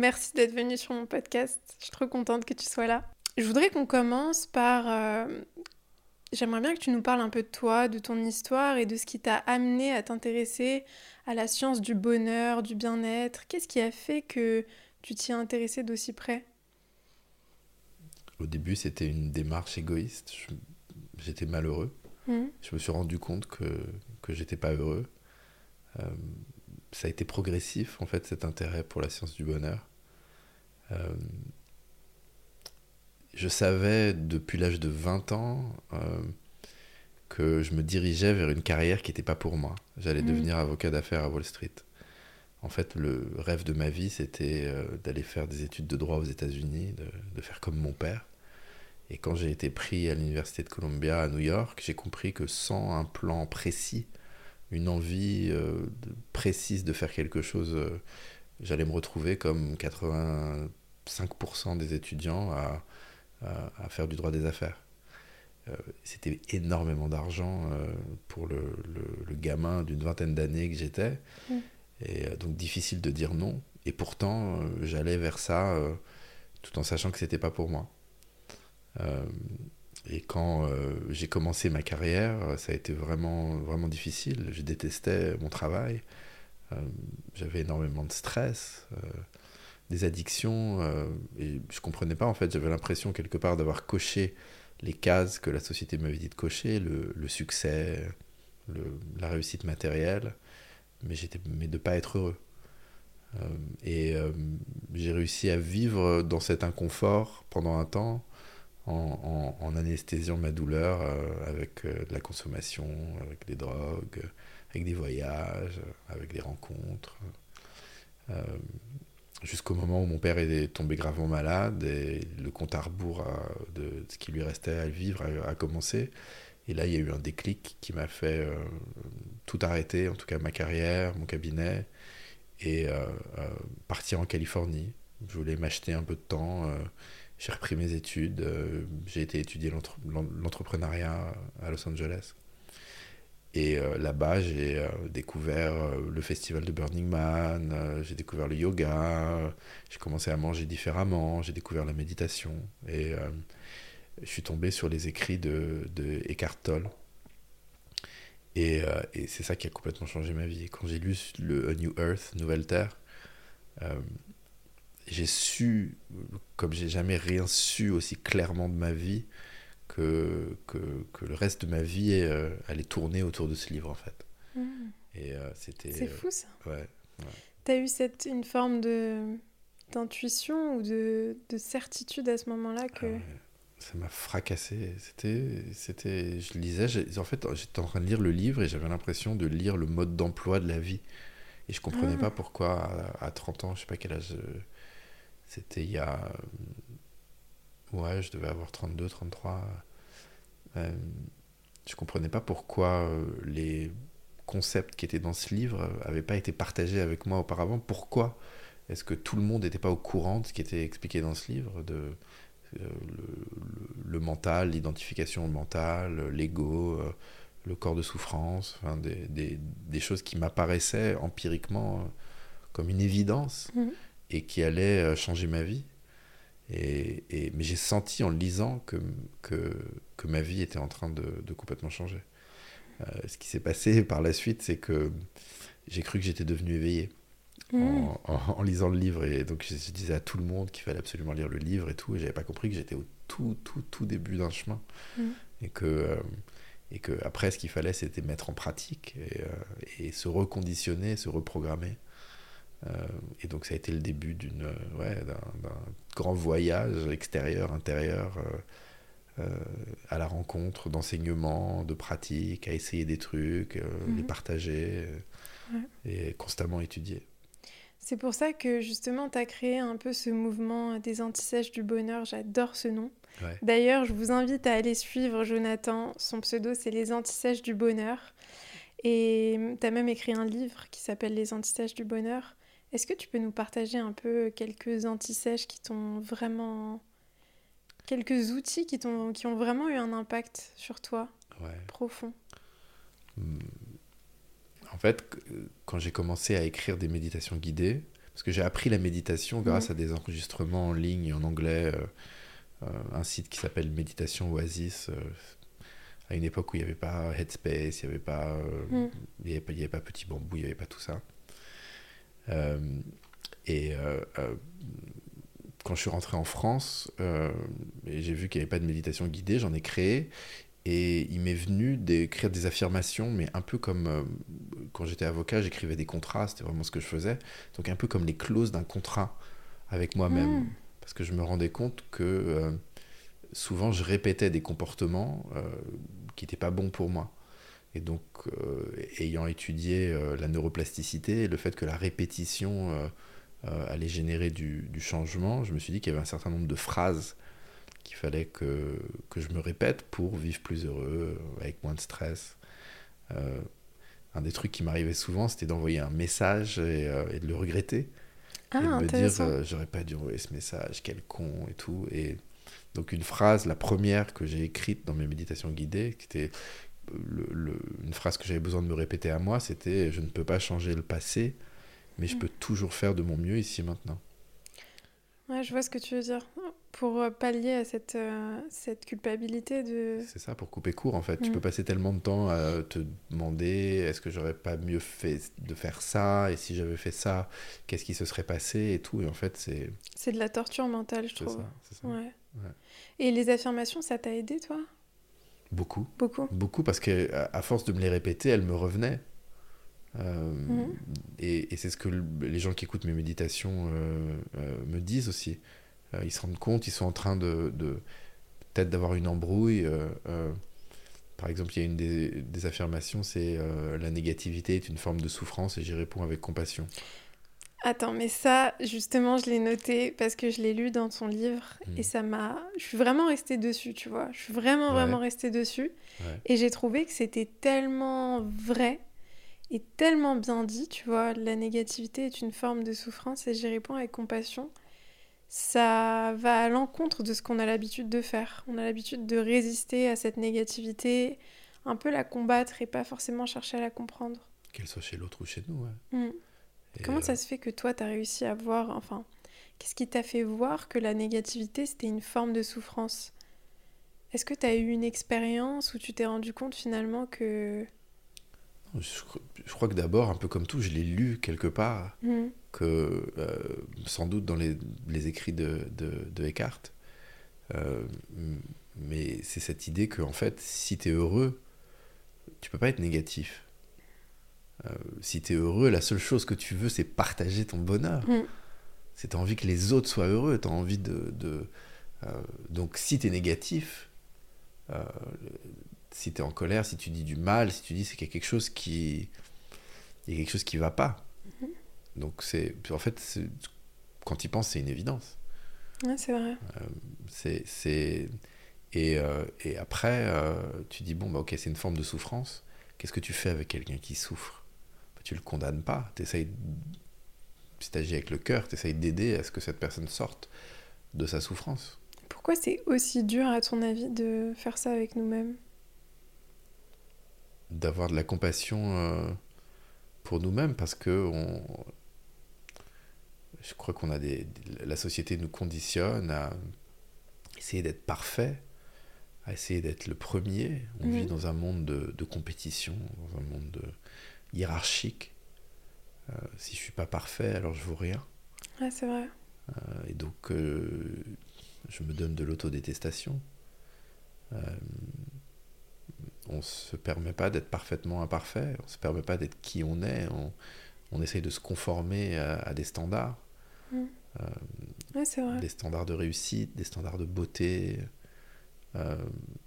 Merci d'être venu sur mon podcast. Je suis trop contente que tu sois là. Je voudrais qu'on commence par... Euh, j'aimerais bien que tu nous parles un peu de toi, de ton histoire et de ce qui t'a amené à t'intéresser à la science du bonheur, du bien-être. Qu'est-ce qui a fait que tu t'y es intéressé d'aussi près? Au début, c'était une démarche égoïste. J'étais malheureux. Mmh. Je me suis rendu compte que, que j'étais pas heureux. Euh, ça a été progressif, en fait, cet intérêt pour la science du bonheur. Euh, je savais depuis l'âge de 20 ans euh, que je me dirigeais vers une carrière qui n'était pas pour moi. J'allais mm. devenir avocat d'affaires à Wall Street. En fait, le rêve de ma vie, c'était euh, d'aller faire des études de droit aux États-Unis, de, de, faire comme mon père. Et quand j'ai été pris à l'Université de Columbia à New York, j'ai compris que sans un plan précis, une envie précise de faire quelque chose, j'allais me retrouver comme 80 5% des étudiants à, à, faire du droit des affaires. Euh, c'était énormément d'argent euh, pour le, le, gamin d'une vingtaine d'années que j'étais. Mm. Et euh, donc difficile de dire non. Et pourtant, j'allais vers ça tout en sachant que c'était pas pour moi. et quand j'ai commencé ma carrière, ça a été vraiment, vraiment difficile. Je détestais mon travail. J'avais énormément de stress des addictions. Euh, et je comprenais pas, en fait. J'avais l'impression, quelque part, d'avoir coché les cases que la société m'avait dit de cocher le, succès, la réussite matérielle, mais, j'étais, mais de pas être heureux. Euh, et euh, j'ai réussi à vivre dans cet inconfort pendant un temps en, anesthésiant ma douleur avec de la consommation, avec des drogues, avec des voyages, avec des rencontres jusqu'au moment où mon père est tombé gravement malade et le compte à rebours de ce qui lui restait à vivre a, commencé. Et là, il y a eu un déclic qui m'a fait euh, tout arrêter, en tout cas ma carrière, mon cabinet, et euh, euh, partir en Californie. Je voulais m'acheter un peu de temps. j'ai repris mes études. j'ai été étudier l'entrepreneuriat à Los Angeles. Et euh, là-bas, j'ai euh, découvert euh, le festival de Burning Man, j'ai découvert le yoga, j'ai commencé à manger différemment, j'ai découvert la méditation. Et je suis tombé sur les écrits de, de Eckhart Tolle. Et, c'est ça qui a complètement changé ma vie. Quand j'ai lu le A New Earth, Nouvelle Terre, j'ai su, comme j'ai jamais rien su aussi clairement de ma vie, que, que, que, le reste de ma vie euh, allait tourner autour de ce livre en fait. Hmm. Et euh, c'était. C'est fou ça. Euh, ouais. T'as eu cette une forme de d'intuition ou de, de, certitude à ce moment-là que. Ah ça m'a fracassé. C'était, c'était, je lisais, en fait, j'étais en train de lire le livre et j'avais l'impression de lire le mode d'emploi de la vie. Et je comprenais ah. pas pourquoi à, à, 30 ans, je sais pas quel âge, c'était il y a ouais, je devais avoir 32, 33. Euh, je comprenais pas pourquoi euh, les concepts qui étaient dans ce livre n'avaient pas été partagés avec moi auparavant. Pourquoi est-ce que tout le monde n'était pas au courant de ce qui était expliqué dans ce livre de euh, le, mental, l'identification mentale, l'ego, euh, le corps de souffrance, enfin, des, des, des, choses qui m'apparaissaient empiriquement comme une évidence mmh. et qui allaient changer ma vie? Et, mais j'ai senti en le lisant que, que, que, ma vie était en train de, de complètement changer. Euh, ce qui s'est passé par la suite, c'est que j'ai cru que j'étais devenu éveillé en, en, lisant le livre. Et donc je, disais à tout le monde qu'il fallait absolument lire le livre et tout. Et j'avais pas compris que j'étais au tout, tout, tout début d'un chemin. Mmh. Et que. Euh, et que après, ce qu'il fallait, c'était mettre en pratique et, euh, et se reconditionner, se reprogrammer. Euh, et donc ça a été le début d'une ouais, d'un grand voyage extérieur, intérieur, euh, euh, à la rencontre d'enseignements, de pratiques, à essayer des trucs, les mhm. partager et constamment étudier. C'est pour ça que justement, tu as créé un peu ce mouvement des antisèches du bonheur. J'adore ce nom. D'ailleurs, je vous invite à aller suivre Jonathan. Son pseudo, c'est Les antisèches du bonheur. Et tu as même écrit un livre qui s'appelle Les antisèches du bonheur. Est-ce que tu peux nous partager un peu quelques antisèches qui t'ont vraiment. quelques outils qui, ont, qui ont vraiment eu un impact sur toi profond? Hmm. En fait, quand j'ai commencé à écrire des méditations guidées, parce que j'ai appris la méditation grâce mmh. à des enregistrements en ligne en anglais, euh, euh, un site qui s'appelle Méditation Oasis, euh, à une époque où il n'y avait pas Headspace, il n'y avait, pas, mmh. il avait, pas, avait pas Petit Bambou, il n'y avait pas tout ça. Et quand je suis rentré en France, j'ai vu qu'il n'y avait pas de méditation guidée, j'en ai créé. Et il m'est venu d'écrire des affirmations, mais un peu comme euh, quand j'étais avocat, j'écrivais des contrats, c'était vraiment ce que je faisais. Donc un peu comme les clauses d'un contrat avec moi-même. Hmm. Parce que je me rendais compte que euh, souvent je répétais des comportements euh, qui n'étaient pas bons pour moi. Et donc, ayant étudié la neuroplasticité et le fait que la répétition allait générer du, du, changement, je me suis dit qu'il y avait un certain nombre de phrases qu'il fallait que, que, je me répète pour vivre plus heureux, avec moins de stress. Euh, un des trucs qui m'arrivait souvent, c'était d'envoyer un message et, euh, de le regretter. Ah, et de me dire, euh, j'aurais pas dû envoyer ce message, quel con et tout. Et donc, une phrase, la première que j'ai écrite dans mes méditations guidées, qui était le, une phrase que j'avais besoin de me répéter à moi, c'était Je ne peux pas changer le passé, mais je mm. peux toujours faire de mon mieux ici et maintenant. Ouais, je vois ce que tu veux dire pour euh, pallier à cette, euh, cette culpabilité de... C'est ça, pour couper court en fait. Tu mm. peux passer tellement de temps à te demander est-ce que j'aurais pas mieux fait de faire ça et si j'avais fait ça, qu'est-ce qui se serait passé et tout. Et en fait, c'est... C'est de la torture mentale, je trouve. C'est ça, Ouais. Et les affirmations, ça t'a aidé, toi? Beaucoup. Beaucoup. Beaucoup parce que à force de me les répéter, elles me revenaient. Euh, mm. Et, et c'est ce que les gens qui écoutent mes méditations me disent aussi. Euh, ils se rendent compte, ils sont en train de, peut-être d'avoir une embrouille. Euh, euh, par exemple, il y a une des, affirmations, c'est la négativité est une forme de souffrance et j'y réponds avec compassion. Attends, mais ça, justement, je l'ai noté parce que je l'ai lu dans ton livre hmm. et ça m'a. Je suis vraiment restée dessus, tu vois. Je suis vraiment, vraiment restée dessus. Et j'ai trouvé que c'était tellement vrai et tellement bien dit, tu vois. La négativité est une forme de souffrance et j'y réponds avec compassion ça va à l'encontre de ce qu'on a l'habitude de faire. On a l'habitude de résister à cette négativité, un peu la combattre et pas forcément chercher à la comprendre. Qu'elle soit chez l'autre ou chez nous, ouais. Mm. Comment ça euh, se fait que toi, tu as réussi à voir, enfin, qu'est-ce qui t'a fait voir que la négativité, c'était une forme de souffrance? Est-ce que tu as eu une expérience où tu t'es rendu compte finalement que je, crois que d'abord, un peu comme tout, je l'ai lu quelque part, mm. que euh, sans doute dans les, les écrits de, de, de Eckhart. Euh, mais c'est cette idée que, en fait, si tu es heureux, tu peux pas être négatif. Euh, si tu es heureux, la seule chose que tu veux, c'est partager ton bonheur. Mm. C'est tu as envie que les autres soient heureux, tu as envie de. de donc, si tu es négatif, si tu es en colère, si tu dis du mal, si tu dis c'est qu'il y a quelque chose qui il y a quelque chose qui va pas. Mhm. Donc c'est en fait quand tu y penses c'est une évidence. Ouais, c'est vrai. Euh, c'est et, euh, et, après euh, tu dis bon bah ok c'est une forme de souffrance. Qu'est-ce que tu fais avec quelqu'un qui souffre? Tu le condamnes pas. T'essayes si tu agis avec le cœur, tu essayes d'aider à ce que cette personne sorte de sa souffrance. Pourquoi c'est aussi dur, à ton avis, de faire ça avec nous-mêmes? D'avoir de la compassion euh, pour nous-mêmes parce que on, je crois qu'on a des, la société nous conditionne à essayer d'être parfait, à essayer d'être le premier. On vit mhm. dans un monde de, de, compétition, dans un monde de, hiérarchique. Euh, si je suis pas parfait, alors je vaux rien. Ouais, c'est vrai. Euh, et donc, je me donne de l'autodétestation on se permet pas d'être parfaitement imparfait, on se permet pas d'être qui on est, on, on essaye de se conformer à, des standards. Mm. Euh, des standards de réussite, des standards de beauté, euh,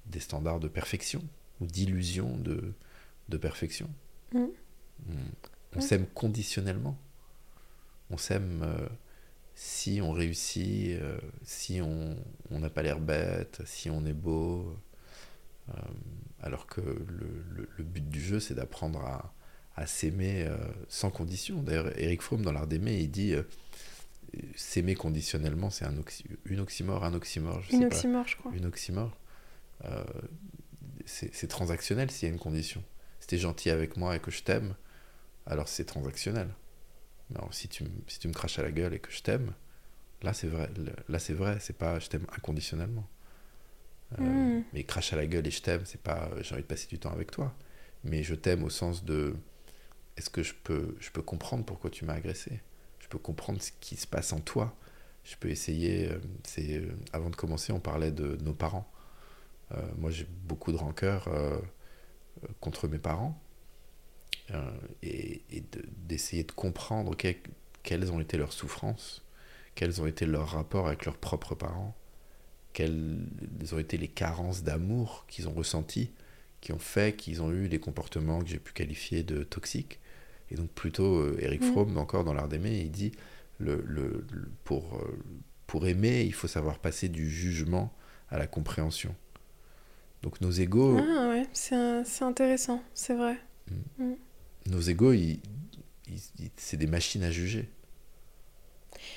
des standards de perfection ou d'illusion de, de perfection. Mm. On s'aime conditionnellement. on s'aime euh, si on réussit, euh, si on n'a pas l'air bête, si on est beau. Euh, alors que le, le, but du jeu, c'est d'apprendre à, à s'aimer sans condition. D'ailleurs, Eric Fromm, dans l'art d'aimer, il dit s'aimer conditionnellement, c'est un une oxymore, un oxymore. Je une oxymore, je crois. Une oxymore. c'est transactionnel s'il y a une condition. Si tu es gentil avec moi et que je t'aime, alors c'est transactionnel. Non, si tu, si tu me craches à la gueule et que je t'aime, là c'est vrai. Là c'est vrai, c'est pas je t'aime inconditionnellement. Euh, hmm. Mais crache à la gueule et je t'aime, c'est pas j'ai envie de passer du temps avec toi. Mais je t'aime au sens de est-ce que je peux, je peux comprendre pourquoi tu m'as agressé? Je peux comprendre ce qui se passe en toi. Je peux essayer. Euh, c'est euh, avant de commencer, on parlait de nos parents. moi, j'ai beaucoup de rancœur contre mes parents euh, et, d'essayer de, comprendre quelles ont été leurs souffrances, quels ont été leurs rapports avec leurs propres parents, quelles ont été les carences d'amour qu'ils ont ressenties, qui ont fait qu'ils ont eu les comportements que j'ai pu qualifier de toxiques. Et donc plutôt, euh, Eric mm. Fromm, encore dans l'art d'aimer, il dit, le, le, pour, euh, pour aimer, il faut savoir passer du jugement à la compréhension. Donc nos égaux... Ah ouais, c'est intéressant, c'est vrai. Mm. Mm nos égaux, c'est des machines à juger.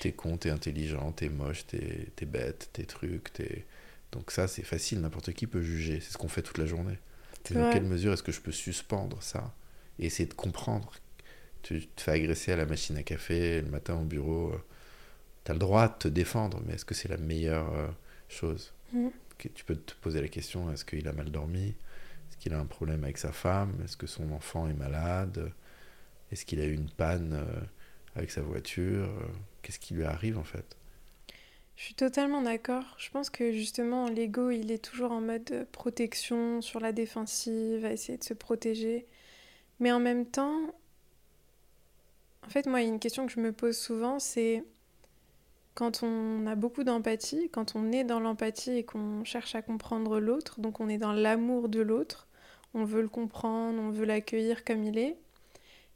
T'es con, t'es intelligent, t'es moche, t'es es bête, t'es truc, t'es... Donc ça, c'est facile, n'importe qui peut juger. C'est ce qu'on fait toute la journée. dans quelle mesure est-ce que je peux suspendre ça et essayer de comprendre? Tu te fais agresser à la machine à café le matin au bureau. Euh, tu as le droit de te défendre, mais est-ce que c'est la meilleure euh, chose? Mm. Tu peux te poser la question, est-ce qu'il a mal dormi? Qu'il a un problème avec sa femme? Est-ce que son enfant est malade? Est-ce qu'il a eu une panne euh, avec sa voiture? Qu'est-ce qui lui arrive en fait? Je suis totalement d'accord. Je pense que justement l'ego, il est toujours en mode protection, sur la défensive, à essayer de se protéger. Mais en même temps, en fait, moi, il y a une question que je me pose souvent, c'est quand on a beaucoup d'empathie, quand on est dans l'empathie et qu'on cherche à comprendre l'autre, donc on est dans l'amour de l'autre, on veut le comprendre, on veut l'accueillir comme il est,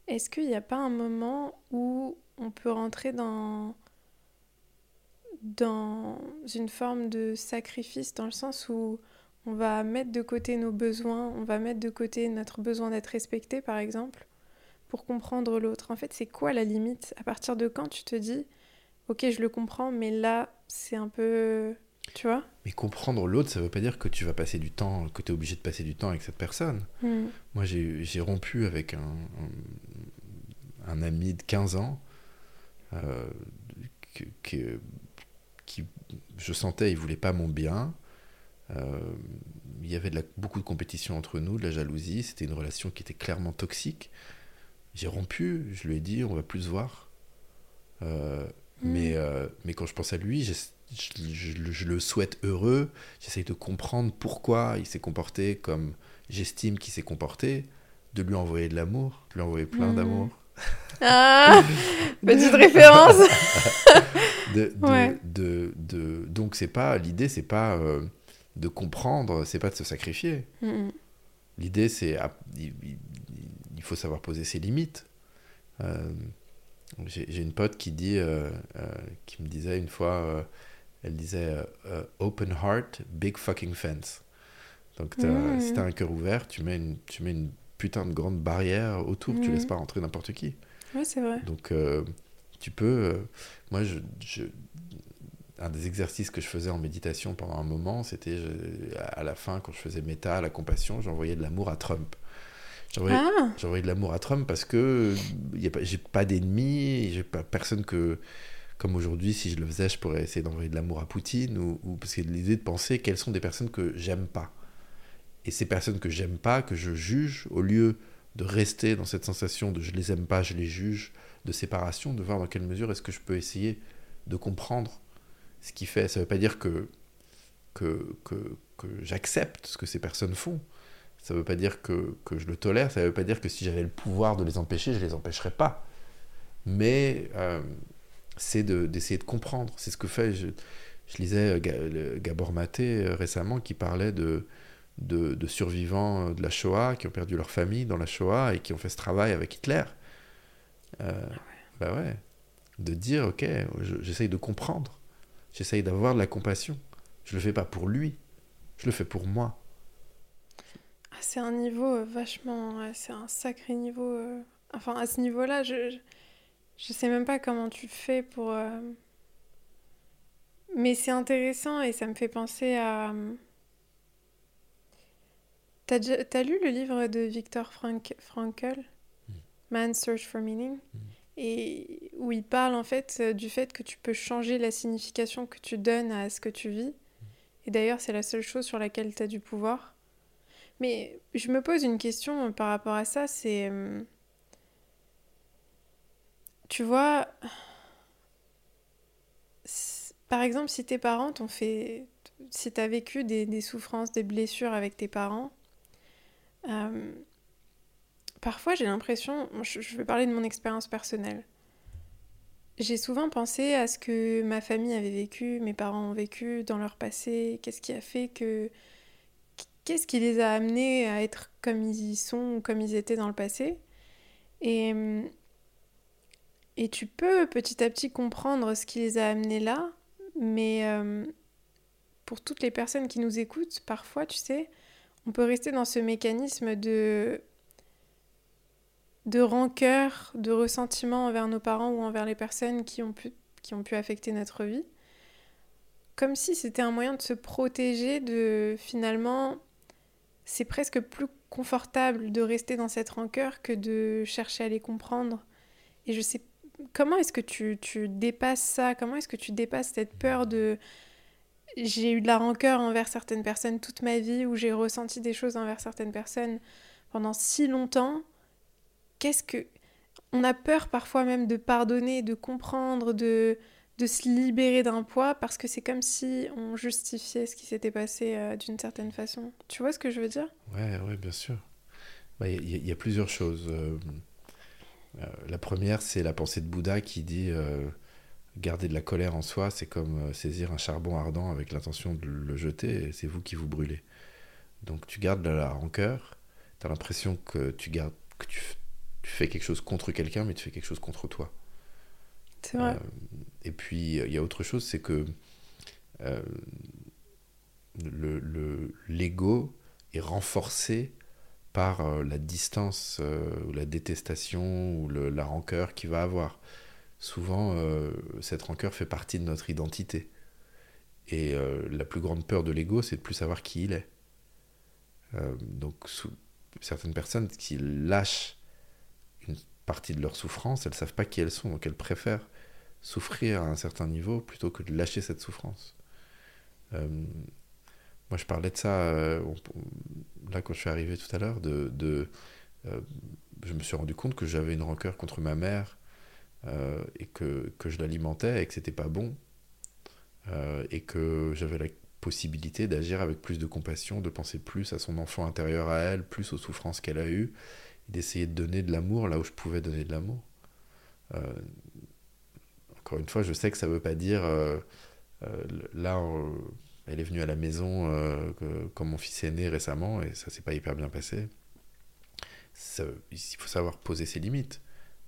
est-ce qu'il n'y a pas un moment où on peut rentrer dans, dans une forme de sacrifice, dans le sens où on va mettre de côté nos besoins, on va mettre de côté notre besoin d'être respecté, par exemple, pour comprendre l'autre? En fait, c'est quoi la limite? À partir de quand tu te dis ok, je le comprends, mais là, c'est un peu. Tu vois Mais comprendre l'autre, ça veut pas dire que tu vas passer du temps, que tu es obligé de passer du temps avec cette personne. Hmm. Moi, j'ai rompu avec un, un, ami de 15 ans euh, que, qui, je sentais, il voulait pas mon bien. Euh, il y avait de la, beaucoup de compétition entre nous, de la jalousie. C'était une relation qui était clairement toxique. J'ai rompu, je lui ai dit, on va plus se voir. Euh, mais, mm. euh, mais quand je pense à lui, je, je, le souhaite heureux. J'essaye de comprendre pourquoi il s'est comporté comme j'estime qu'il s'est comporté, de lui envoyer de l'amour, de lui envoyer plein mm. d'amour. Ah, petite référence. de, de, de, donc c'est pas l'idée, c'est pas euh, de comprendre, c'est pas de se sacrifier. Mm, l'idée, c'est il, il, faut savoir poser ses limites. Euh, j'ai une pote qui dit, euh, euh, qui me disait une fois, elle disait open heart, big fucking fence. Donc mmh. si t'as un cœur ouvert, tu mets une, tu mets une putain de grande barrière autour, tu mmh. laisses pas rentrer n'importe qui. Ouais, c'est vrai. Donc tu peux, moi je, je, un des exercices que je faisais en méditation pendant un moment, c'était à la fin quand je faisais méta, la compassion, j'envoyais de l'amour à Trump. Ah. J'ai envoyé, de l'amour à Trump parce que j'ai pas d'ennemis, j'ai pas personne que. Comme aujourd'hui, si je le faisais, je pourrais essayer d'envoyer de l'amour à Poutine, ou, ou parce que l'idée de penser quelles sont des personnes que j'aime pas. Et ces personnes que j'aime pas, que je juge, au lieu de rester dans cette sensation de je les aime pas, je les juge, de séparation, de voir dans quelle mesure est-ce que je peux essayer de comprendre ce qui fait. Ça veut pas dire que, que, que, que j'accepte ce que ces personnes font. Ça ne veut pas dire que, que, je le tolère, ça ne veut pas dire que si j'avais le pouvoir de les empêcher, je ne les empêcherais pas. Mais euh, c'est d'essayer de, comprendre. C'est ce que fait, je, je lisais euh, Gabor Maté euh, récemment qui parlait de, de, de, survivants de la Shoah qui ont perdu leur famille dans la Shoah et qui ont fait ce travail avec Hitler. Euh, bah ouais. de dire, ok, j'essaye de comprendre, j'essaye d'avoir de la compassion. Je le fais pas pour lui, je le fais pour moi. Ah, c'est un niveau euh, vachement, c'est un sacré niveau. Euh, enfin, à ce niveau-là, je, je, sais même pas comment tu fais pour. Euh, mais c'est intéressant et ça me fait penser à. T'as, as lu le livre de Viktor Frank... Frankl, hmm. Man's Search for Meaning? Hmm et où il parle en fait euh, du fait que tu peux changer la signification que tu donnes à ce que tu vis. Et d'ailleurs, c'est la seule chose sur laquelle tu as du pouvoir. Mais je me pose une question euh, par rapport à ça, c'est... Euh, tu vois, par exemple, si tes parents t'ont fait... Si tu as vécu des, souffrances, des blessures avec tes parents, Parfois, j'ai l'impression, je vais parler de mon expérience personnelle. J'ai souvent pensé à ce que ma famille avait vécu, mes parents ont vécu dans leur passé, qu'est-ce qui a fait que. Qu'est-ce qui les a amenés à être comme ils sont ou comme ils étaient dans le passé. Et, et tu peux petit à petit comprendre ce qui les a amenés là, mais euh, pour toutes les personnes qui nous écoutent, parfois, tu sais, on peut rester dans ce mécanisme de de rancœur, de ressentiment envers nos parents ou envers les personnes qui ont pu, qui ont pu affecter notre vie. Comme si c'était un moyen de se protéger de finalement, c'est presque plus confortable de rester dans cette rancœur que de chercher à les comprendre. Et je sais, comment est-ce que tu, tu dépasses ça? Comment est-ce que tu dépasses cette peur de j'ai eu de la rancœur envers certaines personnes toute ma vie ou j'ai ressenti des choses envers certaines personnes pendant si longtemps? Qu'est-ce que... On a peur parfois même de pardonner, de comprendre, de, de se libérer d'un poids parce que c'est comme si on justifiait ce qui s'était passé euh, d'une certaine façon. Tu vois ce que je veux dire? Ouais, ouais, bien sûr. Bah, il y, a plusieurs choses. Euh, euh, la première, c'est la pensée de Bouddha qui dit garder de la colère en soi, c'est comme saisir un charbon ardent avec l'intention de le jeter, et c'est vous qui vous brûlez. Donc tu gardes de la rancœur, tu as l'impression que tu gardes que tu tu fais quelque chose contre quelqu'un, mais tu fais quelque chose contre toi. C'est vrai. Euh, et puis, il y a autre chose, c'est que euh, le l'ego est renforcé par euh, la distance ou la détestation ou la rancœur qu'il va avoir. Souvent, cette rancœur fait partie de notre identité. Et la plus grande peur de l'ego, c'est de plus savoir qui il est. donc, certaines personnes qui lâchent partie de leur souffrance, elles savent pas qui elles sont, donc elles préfèrent souffrir à un certain niveau plutôt que de lâcher cette souffrance. Euh, moi, je parlais de ça euh, là quand je suis arrivé tout à l'heure. De, de euh, je me suis rendu compte que j'avais une rancœur contre ma mère et que, que je l'alimentais et que c'était pas bon et que j'avais la possibilité d'agir avec plus de compassion, de penser plus à son enfant intérieur à elle, plus aux souffrances qu'elle a eues d'essayer de donner de l'amour là où je pouvais donner de l'amour. Euh, encore une fois, je sais que ça ne veut pas dire euh, euh, là, elle est venue à la maison quand mon fils est né récemment et ça s'est pas hyper bien passé. il faut savoir poser ses limites.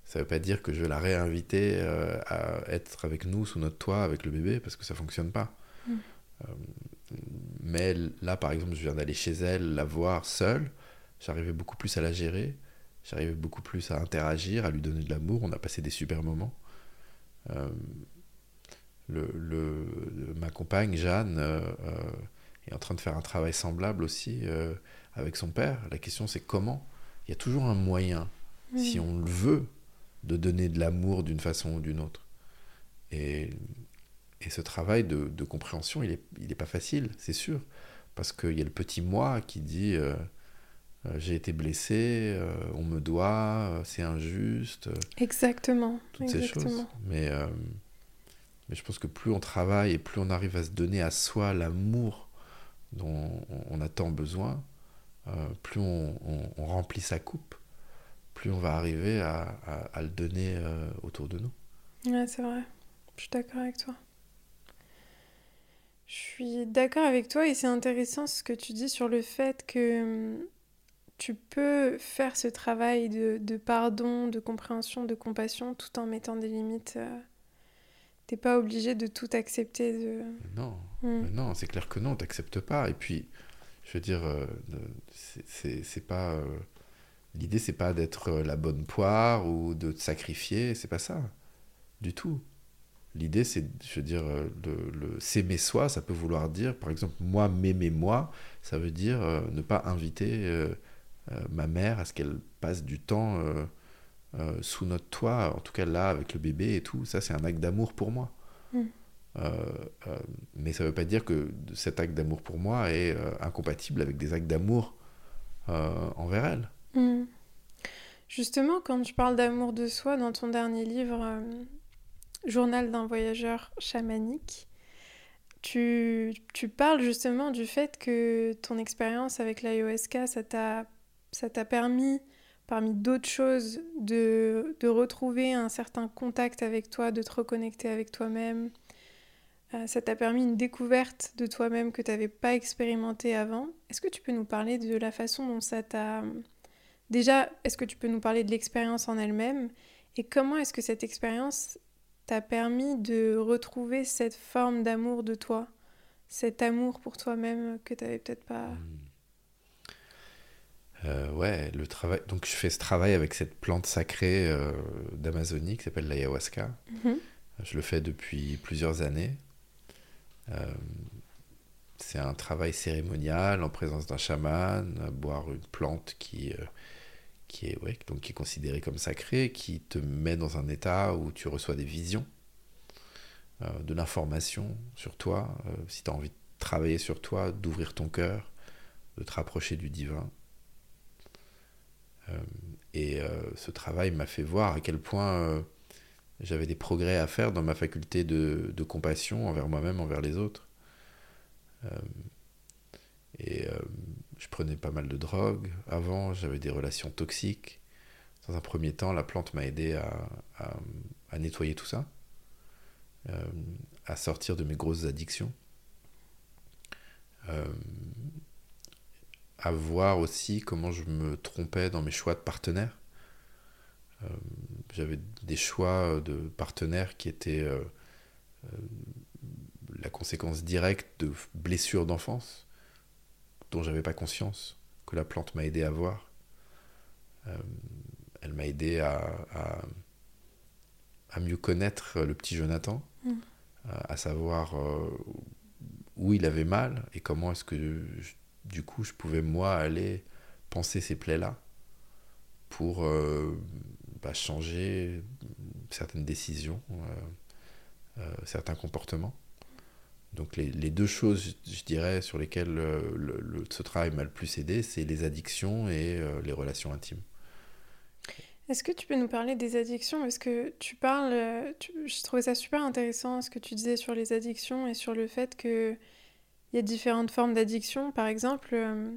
Ça ne veut pas dire que je vais la réinviter à être avec nous sous notre toit avec le bébé parce que ça fonctionne pas. Mm. mais là, par exemple, je viens d'aller chez elle, la voir seule. J'arrivais beaucoup plus à la gérer. J'arrivais beaucoup plus à interagir, à lui donner de l'amour. On a passé des super moments. Euh, le, ma compagne, Jeanne, euh, euh, est en train de faire un travail semblable aussi avec son père. La question, c'est comment? Il y a toujours un moyen, si on le veut, de donner de l'amour d'une façon ou d'une autre. Et, et, ce travail de, de compréhension, il n'est il est pas facile, c'est sûr. Parce qu'il y a le petit moi qui dit euh, j'ai été blessé, euh, on me doit, euh, c'est injuste. Exactement. Toutes ces choses. Mais, mais je pense que plus on travaille et plus on arrive à se donner à soi l'amour dont on a tant besoin, plus on, remplit sa coupe, plus on va arriver à, le donner autour de nous. Ouais, c'est vrai. Je suis d'accord avec toi. Je suis d'accord avec toi et c'est intéressant ce que tu dis sur le fait que hum, tu peux faire ce travail de, pardon, de compréhension, de compassion, tout en mettant des limites euh, T'es pas obligé de tout accepter. De... Non, Mm. non, c'est clair que non, t'acceptes pas. Et puis, je veux dire, euh, c'est- pas. euh, L'idée, c'est pas d'être euh, la bonne poire ou de te sacrifier, c'est pas ça. Du tout. L'idée, c'est, je veux dire, le, le s'aimer soi, ça peut vouloir dire, par exemple, moi, m'aimer moi, ça veut dire euh, ne pas inviter euh, euh, ma mère à ce qu'elle passe du temps euh, sous notre toit, en tout cas là, avec le bébé et tout. Ça, c'est un acte d'amour pour moi. Mm. Euh, euh, mais ça veut pas dire que cet acte d'amour pour moi est incompatible avec des actes d'amour envers elle. Mm. Justement, quand tu parles d'amour de soi dans ton dernier livre, Journal d'un voyageur chamanique, tu, tu parles justement du fait que ton expérience avec l'ayahuasca, ça t'a, ça t'a permis, parmi d'autres choses, de, retrouver un certain contact avec toi, de te reconnecter avec toi-même. Euh, ça t'a permis une découverte de toi-même que tu n'avais pas expérimenté avant. Est-ce que tu peux nous parler de la façon dont ça t'a... Déjà, est-ce que tu peux nous parler de l'expérience en elle-même et comment est-ce que cette expérience t'a permis de retrouver cette forme d'amour de toi, cet amour pour toi-même que tu n'avais peut-être pas... Euh, ouais, le travail. Donc je fais ce travail avec cette plante sacrée euh, d'Amazonie qui s'appelle l'ayahuasca. Mhm. Je le fais depuis plusieurs années. Euh, c'est un travail cérémonial en présence d'un chaman, à boire une plante qui, qui, est, ouais, donc qui est considérée comme sacrée, qui te met dans un état où tu reçois des visions, de l'information sur toi, si tu as envie de travailler sur toi, d'ouvrir ton cœur, de te rapprocher du divin. Euh, et euh, ce travail m'a fait voir à quel point euh, j'avais des progrès à faire dans ma faculté de, compassion envers moi-même, envers les autres. Et je prenais pas mal de drogue avant, j'avais des relations toxiques. Dans un premier temps, la plante m'a aidé à, nettoyer tout ça, à sortir de mes grosses addictions, à voir aussi comment je me trompais dans mes choix de partenaires. Euh, J'avais des choix de partenaires qui étaient euh, euh, la conséquence directe de blessures d'enfance dont j'avais pas conscience, que la plante m'a aidé à voir. Euh, elle m'a aidé à, à, à mieux connaître le petit Jonathan, Mm. à, à savoir où il avait mal et comment est-ce que je- du coup je pouvais moi aller penser ces plaies-là pour euh, bah, changer certaines décisions, euh, euh, certains comportements. Donc les, deux choses, je dirais, sur lesquelles le, ce travail m'a le plus aidé, c'est les addictions et les relations intimes. Est-ce que tu peux nous parler des addictions? Parce que tu parles, je trouvais ça super intéressant ce que tu disais sur les addictions et sur le fait que il y a différentes formes d'addiction. Par exemple, euh,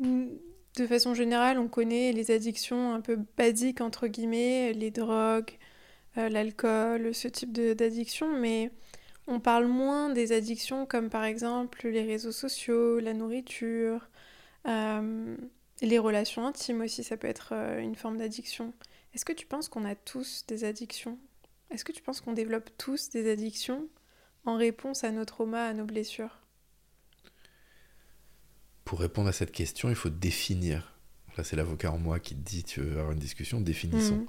de façon générale, on connaît les addictions un peu basiques entre guillemets, les drogues, euh, l'alcool, ce type d'addiction, mais on parle moins des addictions comme par exemple les réseaux sociaux, la nourriture. euh, les relations intimes aussi, ça peut être une forme d'addiction. Est-ce que tu penses qu'on a tous des addictions? Est-ce que tu penses qu'on développe tous des addictions en réponse à nos traumas, à nos blessures? Pour répondre à cette question, il faut définir. Là, c'est l'avocat en moi qui te dit tu veux avoir une discussion, définissons. Mhm.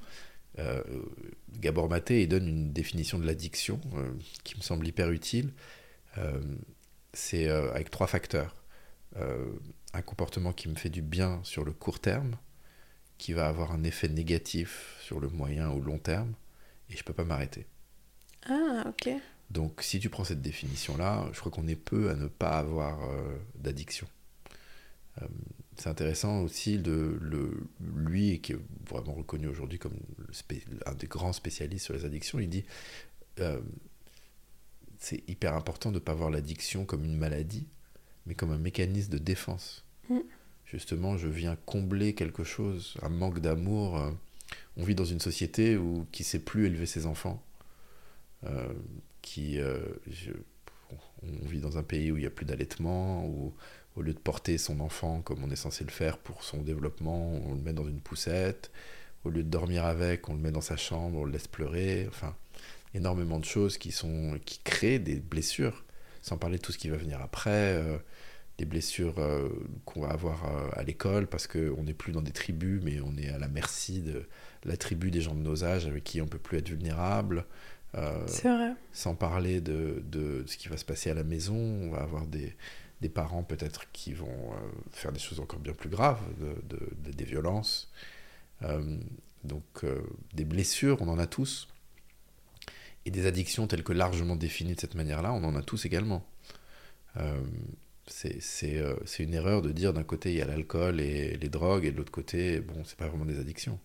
Euh, Gabor Maté il donne une définition de l'addiction euh, qui me semble hyper utile. Euh, c'est avec trois facteurs. Un comportement qui me fait du bien sur le court terme, qui va avoir un effet négatif sur le moyen ou long terme, et je peux pas m'arrêter. Ah, ok. Donc si tu prends cette définition-là, je crois qu'on est peu à ne pas avoir d'addiction. Euh, c'est intéressant aussi de le, lui, qui est vraiment reconnu aujourd'hui comme un des grands spécialistes sur les addictions, il dit euh, c'est hyper important de ne pas voir l'addiction comme une maladie, mais comme un mécanisme de défense. Mm. Justement, je viens combler quelque chose, un manque d'amour. euh, on vit dans une société où, qui ne sait plus élever ses enfants. Euh, qui, euh, je- on vit dans un pays où il n'y a plus d'allaitement, où au lieu de porter son enfant comme on est censé le faire pour son développement, on le met dans une poussette. Au lieu de dormir avec, on le met dans sa chambre, on le laisse pleurer. Enfin, énormément de choses qui, sont, qui créent des blessures, sans parler de tout ce qui va venir après, euh, des blessures euh, qu'on va avoir euh, à l'école parce qu'on n'est plus dans des tribus, mais on est à la merci de la tribu des gens de nos âges avec qui on peut plus être vulnérable. C'est vrai. Sans parler de, de, ce qui va se passer à la maison, on va avoir des, des parents peut-être qui vont faire des choses encore bien plus graves, de, de des violences. donc des blessures, on en a tous. Et des addictions telles que largement définies de cette manière-là, on en a tous également. Euh, euh, c'est une erreur de dire d'un côté il y a l'alcool et les drogues et de l'autre côté, bon, c'est pas vraiment des addictions.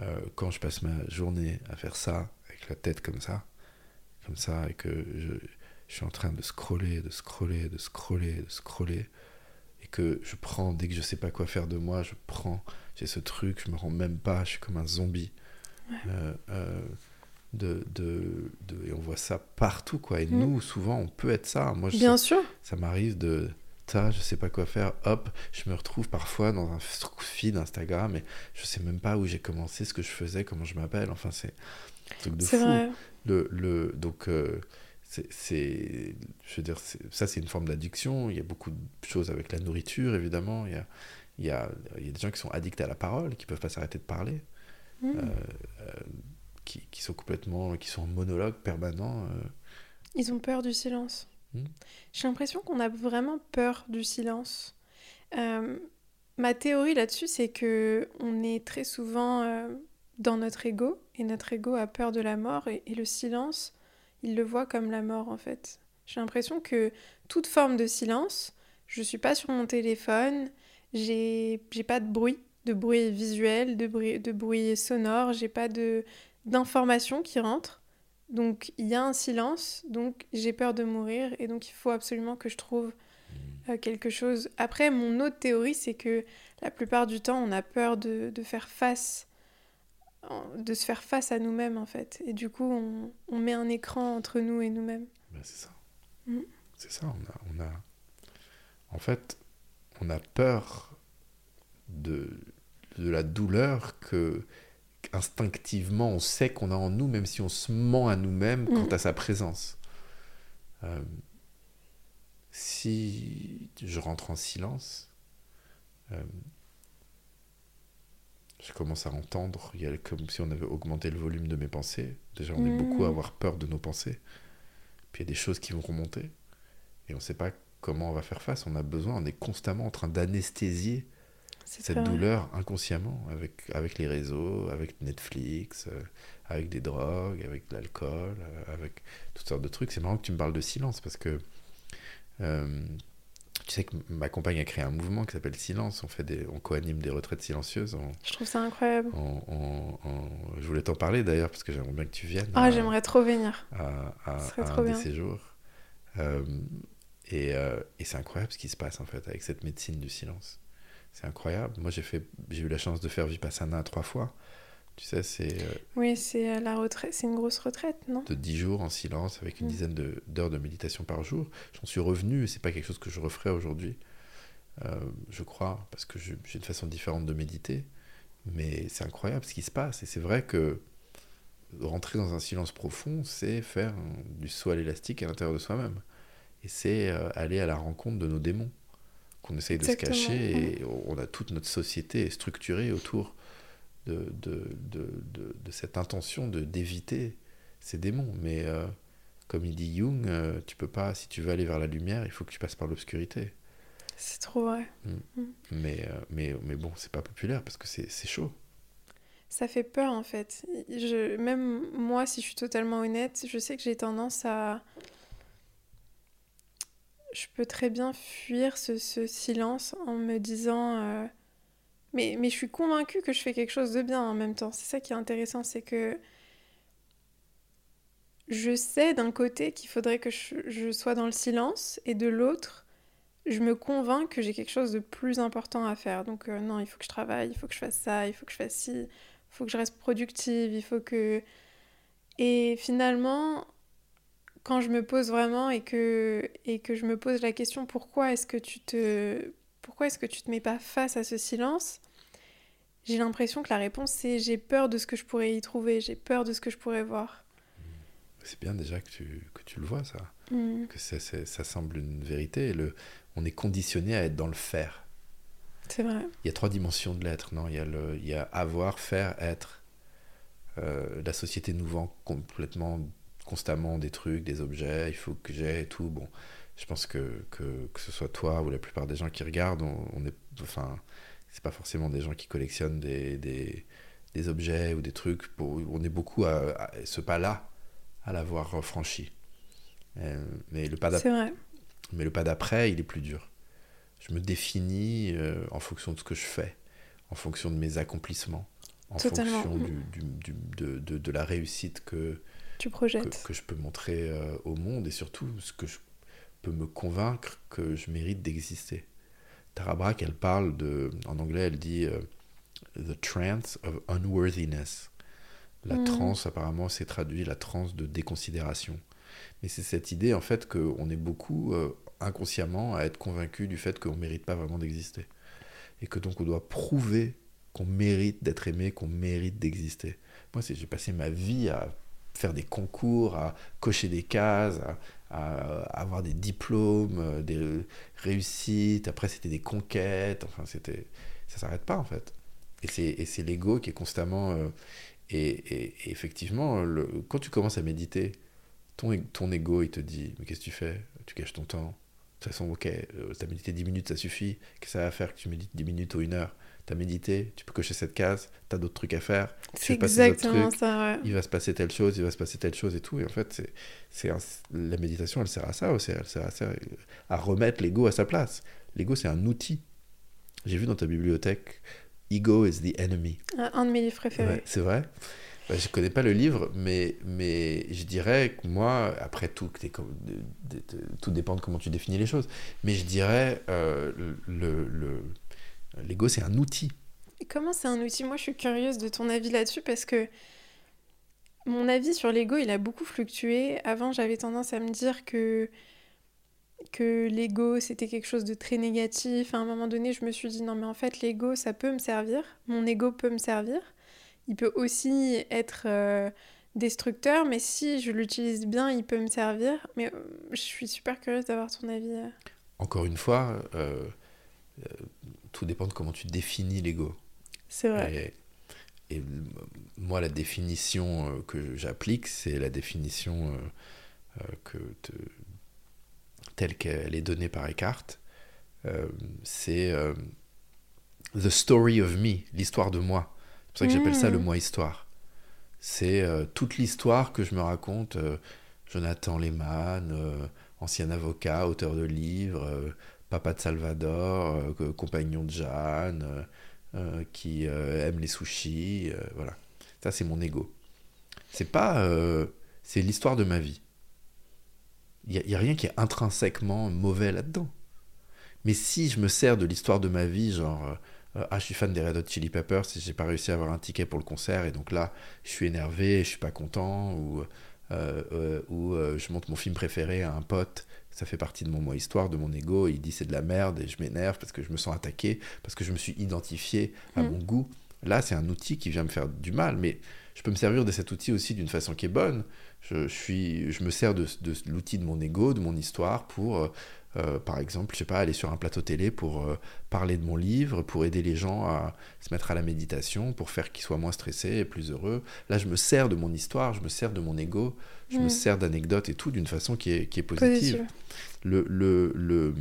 Euh, quand je passe ma journée à faire ça, avec la tête comme ça, comme ça, et que je, je suis en train de scroller, de scroller, de scroller, de scroller, et que je prends, dès que je sais pas quoi faire de moi, je prends, j'ai ce truc, je me rends même pas, je suis comme un zombie. Ouais de, de, de, et on voit ça partout quoi et mm. nous souvent on peut être ça moi je bien sûr ça m'arrive de ça je sais pas quoi faire hop je me retrouve parfois dans un feed Instagram et je sais même pas où j'ai commencé ce que je faisais comment je m'appelle enfin c'est un truc de fou vrai. le, le donc euh, c'est je veux dire ça c'est une forme d'addiction il y a beaucoup de choses avec la nourriture évidemment il y a il y a, il y a des gens qui sont addicts à la parole qui peuvent pas s'arrêter de parler mm. euh, euh, qui, sont complètement, qui sont en monologue permanent. Euh. Ils ont peur du silence. Hmm. J'ai l'impression qu'on a vraiment peur du silence. Ma théorie là-dessus, c'est que on est très souvent dans notre ego et notre ego a peur de la mort et, le silence, il le voit comme la mort en fait. J'ai l'impression que toute forme de silence, je suis pas sur mon téléphone, j'ai pas de bruit, de bruit visuel, de bruit, de bruit sonore, j'ai pas d'informations qui rentrent. Donc il y a un silence, donc j'ai peur de mourir et donc il faut absolument que je trouve euh, quelque chose. Après, mon autre théorie, c'est que la plupart du temps, on a peur de, de faire face, de se faire face à nous-mêmes en fait. Et du coup, on, on, met un écran entre nous et nous-mêmes. Ben, c'est ça. Mmh. C'est ça, on a, on a... En fait, on a peur de, de la douleur que instinctivement, on sait qu'on a en nous, même si on se ment à nous-mêmes quant mm. à sa présence. Euh, si je rentre en silence, euh, je commence à entendre, il y a comme si on avait augmenté le volume de mes pensées. Déjà, on est beaucoup à mm. avoir peur de nos pensées. Puis il y a des choses qui vont remonter. Et on ne sait pas comment on va faire face. On a besoin, on est constamment en train d'anesthésier cette douleur inconsciemment avec, avec les réseaux, avec Netflix, euh, avec des drogues, avec de l'alcool, euh, avec toutes sortes de trucs. C'est marrant que tu me parles de silence parce que euh, tu sais que ma compagne a créé un mouvement qui s'appelle Silence. On, fait des, on co-anime des retraites silencieuses. je trouve ça incroyable. je voulais t'en parler d'ailleurs parce que j'aimerais bien que tu viennes. Ah, j'aimerais trop venir. À, à, un des séjours. et, et c'est incroyable ce qui se passe en fait avec cette médecine du silence. C'est incroyable. Moi, j'ai fait, j'ai eu la chance de faire Vipassana trois fois. Tu sais, c'est. Euh, oui, c'est la retraite, c'est une grosse retraite, non? De dix jours en silence avec une mm. dizaine d'heures de, méditation par jour. J'en suis revenu et c'est pas quelque chose que je referais aujourd'hui, euh, je crois, parce que j'ai une façon différente de méditer. Mais c'est incroyable ce qui se passe. Et c'est vrai que rentrer dans un silence profond, c'est faire du saut à l'élastique à l'intérieur de soi-même. Et c'est euh, aller à la rencontre de nos démons qu'on essaye de se cacher et on a toute notre société structurée autour de, de, de, de, cette intention de d'éviter ces démons. Mais euh, comme il dit Jung, euh, tu peux pas, si tu veux aller vers la lumière, il faut que tu passes par l'obscurité. C'est trop vrai. Mm. Mm. Mais, euh, mais, mais bon, c'est pas populaire parce que c'est chaud. Ça fait peur en fait. Je, même moi, si je suis totalement honnête, je sais que j'ai tendance à, je peux très bien fuir ce, silence en me disant euh, mais, mais je suis convaincue que je fais quelque chose de bien en même temps. C'est ça qui est intéressant, c'est que je sais d'un côté qu'il faudrait que je, sois dans le silence et de l'autre, je me convainc que j'ai quelque chose de plus important à faire. Donc euh, non, il faut que je travaille, il faut que je fasse ça, il faut que je fasse ci, il faut que je reste productive, il faut que... Et finalement, quand je me pose vraiment et que, et que je me pose la question pourquoi est-ce que tu te pourquoi est-ce que tu te mets pas face à ce silence? J'ai l'impression que la réponse c'est j'ai peur de ce que je pourrais y trouver j'ai peur de ce que je pourrais voir c'est bien déjà que tu, que tu le vois, ça. Mm. Que c'est- ça semble une vérité. Le, on est conditionné à être dans le faire. C'est vrai. Il y a trois dimensions de l'être, non? Il y, a le, il y a avoir, faire, être. Euh, la société nous vend complètement, constamment des trucs, des objets, il faut que j'ai et tout. Bon, je pense que, que, que ce soit toi ou la plupart des gens qui regardent, on, on est, enfin, c'est pas forcément des gens qui collectionnent des, des, des objets ou des trucs. Pour, on est beaucoup à, à ce pas-là, à l'avoir franchi. Euh, mais le pas d'après. C'est vrai. Mais le pas d'après, il est plus dur. Je me définis euh, en fonction de ce que je fais, en fonction de mes accomplissements, en Totalement. fonction du, du- du- de, de- de la réussite que, Tu que, projettes. que je peux montrer euh, au monde et surtout ce que je peux me convaincre que je mérite d'exister. Tara Brach, elle parle de, en anglais, elle dit euh, The trance of unworthiness. La Mhm. transe, apparemment, c'est traduit la transe de déconsidération. Mais c'est cette idée, en fait, qu'on est beaucoup euh, inconsciemment à être convaincu du fait qu'on ne mérite pas vraiment d'exister. Et que donc on doit prouver qu'on mérite d'être aimé, qu'on mérite d'exister. Moi, j'ai passé ma vie à faire des concours, à cocher des cases, à, à avoir des diplômes, euh, des réussites. Après, c'était des conquêtes. Enfin, c'était, ça s'arrête pas en fait. Et c'est, l'ego qui est constamment. euh, et, et- effectivement, quand tu commences à méditer, ton, ton ego, il te dit Mais qu'est-ce que tu fais? Tu gâches ton temps. De toute façon, ok, euh, t'as médité 10 minutes, ça suffit. Qu'est-ce que ça va faire que tu médites 10 minutes ou une heure? T'as médité, tu peux cocher cette case, t'as d'autres trucs à faire. C'est exactement trucs. ça, ouais. Il va se passer telle chose, il va se passer telle chose et tout. Et en fait, c'est, la méditation, elle sert à ça aussi. Elle sert à, ça, à remettre l'ego à sa place. L'ego, c'est un outil. J'ai vu dans ta bibliothèque Ego is the enemy. Un un de mes livres préférés. Ouais, c'est vrai. Bah, je connais pas le livre, mais, mais je dirais que moi, après tout, que tout dépend de comment tu définis les choses, mais je dirais euh, le, le, l'ego c'est un outil. Et comment c'est un outil? Moi, je suis curieuse de ton avis là-dessus parce que mon avis sur l'ego, il a beaucoup fluctué. Avant, j'avais tendance à me dire que que l'ego, c'était quelque chose de très négatif. À un moment donné, je me suis dit non, mais en fait, l'ego, ça peut me servir. Mon ego peut me servir. Il peut aussi être euh, destructeur, mais si je l'utilise bien, il peut me servir. Mais euh, je suis super curieuse d'avoir ton avis. euh. Encore une fois, euh, tout dépend de comment tu définis l'ego. C'est vrai. Et, moi, la définition euh, que j'applique, c'est la définition euh, euh, que te- telle qu'elle est donnée par Eckhart. C'est the story of me, l'histoire de moi. C'est pour ça que j'appelle ça le moi histoire. C'est euh, toute l'histoire que je me raconte. euh, Jonathan Lehmann, euh, ancien avocat, auteur de livres, papa de Salvador, euh, co- compagnon de Jeanne, euh, euh, qui aime les sushis, voilà. Ça, c'est mon ego. C'est pas, c'est l'histoire de ma vie. Il n'y a, rien qui est intrinsèquement mauvais là-dedans. Mais si je me sers de l'histoire de ma vie, genre, ah, je suis fan des Red Hot Chili Peppers, j'ai pas réussi à avoir un ticket pour le concert, et donc là, je suis énervé, je suis pas content, ou, ou je montre mon film préféré à un pote, ça fait partie de mon moi histoire, de mon ego, il dit c'est de la merde, et je m'énerve parce que je me sens attaqué, parce que je me suis identifié à Mm. mon goût. Là, c'est un outil qui vient me faire du mal, mais je peux me servir de cet outil aussi d'une façon qui est bonne. Je, je suis, je me sers de, de l'outil de mon ego, de mon histoire pour, euh, euh, par exemple, je sais pas, aller sur un plateau télé pour euh, parler de mon livre, pour aider les gens à se mettre à la méditation, pour faire qu'ils soient moins stressés et plus heureux. Là, je me sers de mon histoire, je me sers de mon ego, je me Mm. sers d'anecdotes et tout d'une façon qui est, qui est positive. Positive. Le, le, le-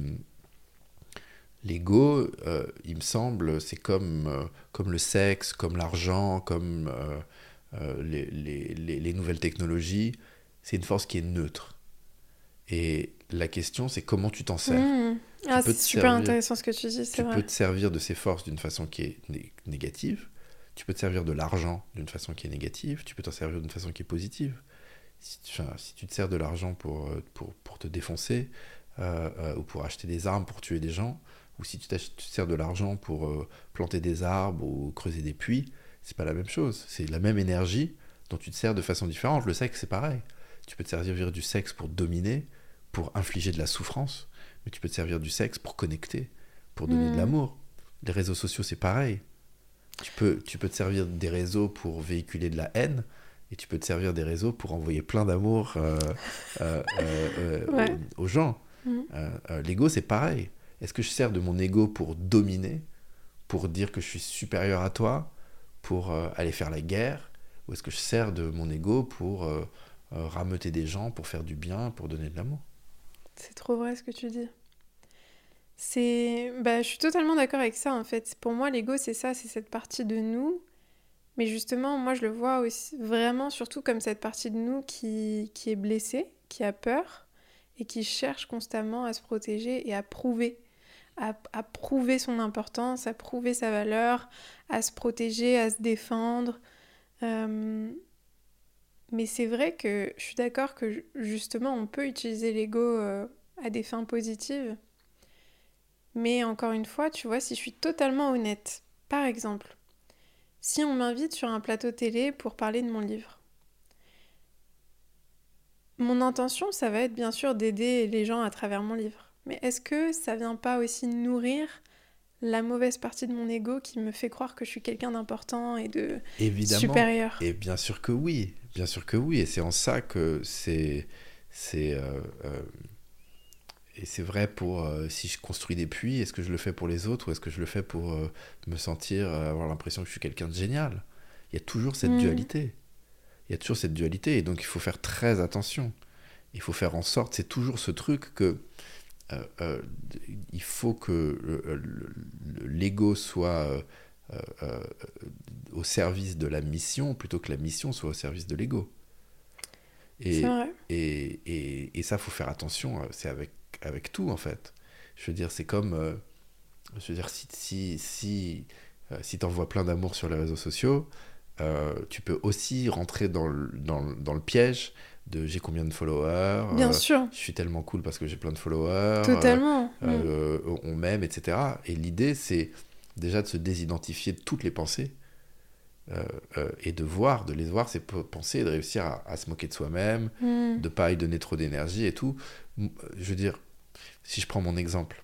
l'ego, euh, il me semble, c'est comme, euh, comme le sexe, comme l'argent, comme euh, les- les nouvelles technologies. C'est une force qui est neutre. Et la question, c'est comment tu t'en sers. Mmh. Ah, c'est super servir- intéressant ce que tu dis, c'est Tu peux te servir de ces forces d'une façon qui est né- négative. Tu peux te servir de l'argent d'une façon qui est négative. Tu peux t'en servir d'une façon qui est positive. Si tu, enfin, si tu te sers de l'argent pour, euh, pour, pour te défoncer euh, euh, ou pour acheter des armes pour tuer des gens, ou si tu, tu te sers de l'argent pour euh, planter des arbres ou creuser des puits, c'est pas la même chose. C'est la même énergie dont tu te sers de façon différente. Le sexe, c'est pareil. Tu peux te servir du sexe pour dominer, pour infliger de la souffrance, mais tu peux te servir du sexe pour connecter, pour donner de Mm. l'amour. Les réseaux sociaux, c'est pareil. Tu peux, tu peux te servir des réseaux pour véhiculer de la haine, Et tu peux te servir des réseaux pour envoyer plein d'amour euh, euh, euh, Ouais. aux gens. Euh, L'ego, c'est pareil. Est-ce que je sers de mon ego pour dominer, pour dire que je suis supérieur à toi, pour aller faire la guerre? Ou est-ce que je sers de mon ego pour rameuter des gens, pour faire du bien, pour donner de l'amour? C'est trop vrai ce que tu dis. C'est, bah, je suis totalement d'accord avec ça en fait. Pour moi, l'ego, c'est ça, c'est cette partie de nous. Mais justement, moi, je le vois aussi vraiment, surtout comme cette partie de nous qui, qui est blessée, qui a peur et qui cherche constamment à se protéger et à prouver, à, prouver son importance, à prouver sa valeur, à se protéger, à se défendre. Euh, Mais c'est vrai que je suis d'accord que justement, on peut utiliser l'ego euh, à des fins positives. Mais encore une fois, tu vois, si je suis totalement honnête, par exemple, si on m'invite sur un plateau télé pour parler de mon livre, mon intention, ça va être bien sûr d'aider les gens à travers mon livre. Mais est-ce que ça vient pas aussi nourrir la mauvaise partie de mon ego qui me fait croire que je suis quelqu'un d'important et de Évidemment. supérieur Et bien sûr que oui, bien sûr que oui, et c'est en ça que c'est c'est euh, euh, et c'est vrai pour euh, si je construis des puits, est-ce que je le fais pour les autres ou est-ce que je le fais pour me sentir avoir l'impression que je suis quelqu'un de génial? Il y a toujours cette Mm. dualité. Il y a toujours cette dualité et donc il faut faire très attention. Il faut faire en sorte, c'est toujours ce truc que il faut que le- le- le- l'ego soit euh, euh, euh, au service de la mission plutôt que la mission soit au service de l'ego. Et, et, et, et ça, faut faire attention, euh, c'est avec, avec tout en fait. Je veux dire, c'est comme. euh, je veux dire, si, si, si, euh, si tu envoies plein d'amour sur les réseaux sociaux, euh, tu peux aussi rentrer dans le, dans, dans le piège de j'ai combien de followers, Bien euh, sûr, je suis tellement cool parce que j'ai plein de followers, totalement. Mm. euh, euh, on m'aime, etc. Et l'idée, c'est déjà de se désidentifier de toutes les pensées euh, euh, et de voir, de les voir, ces pensées, et de réussir à, à se moquer de soi-même, Mm. de pas y donner trop d'énergie et tout. Je veux dire, si je prends mon exemple,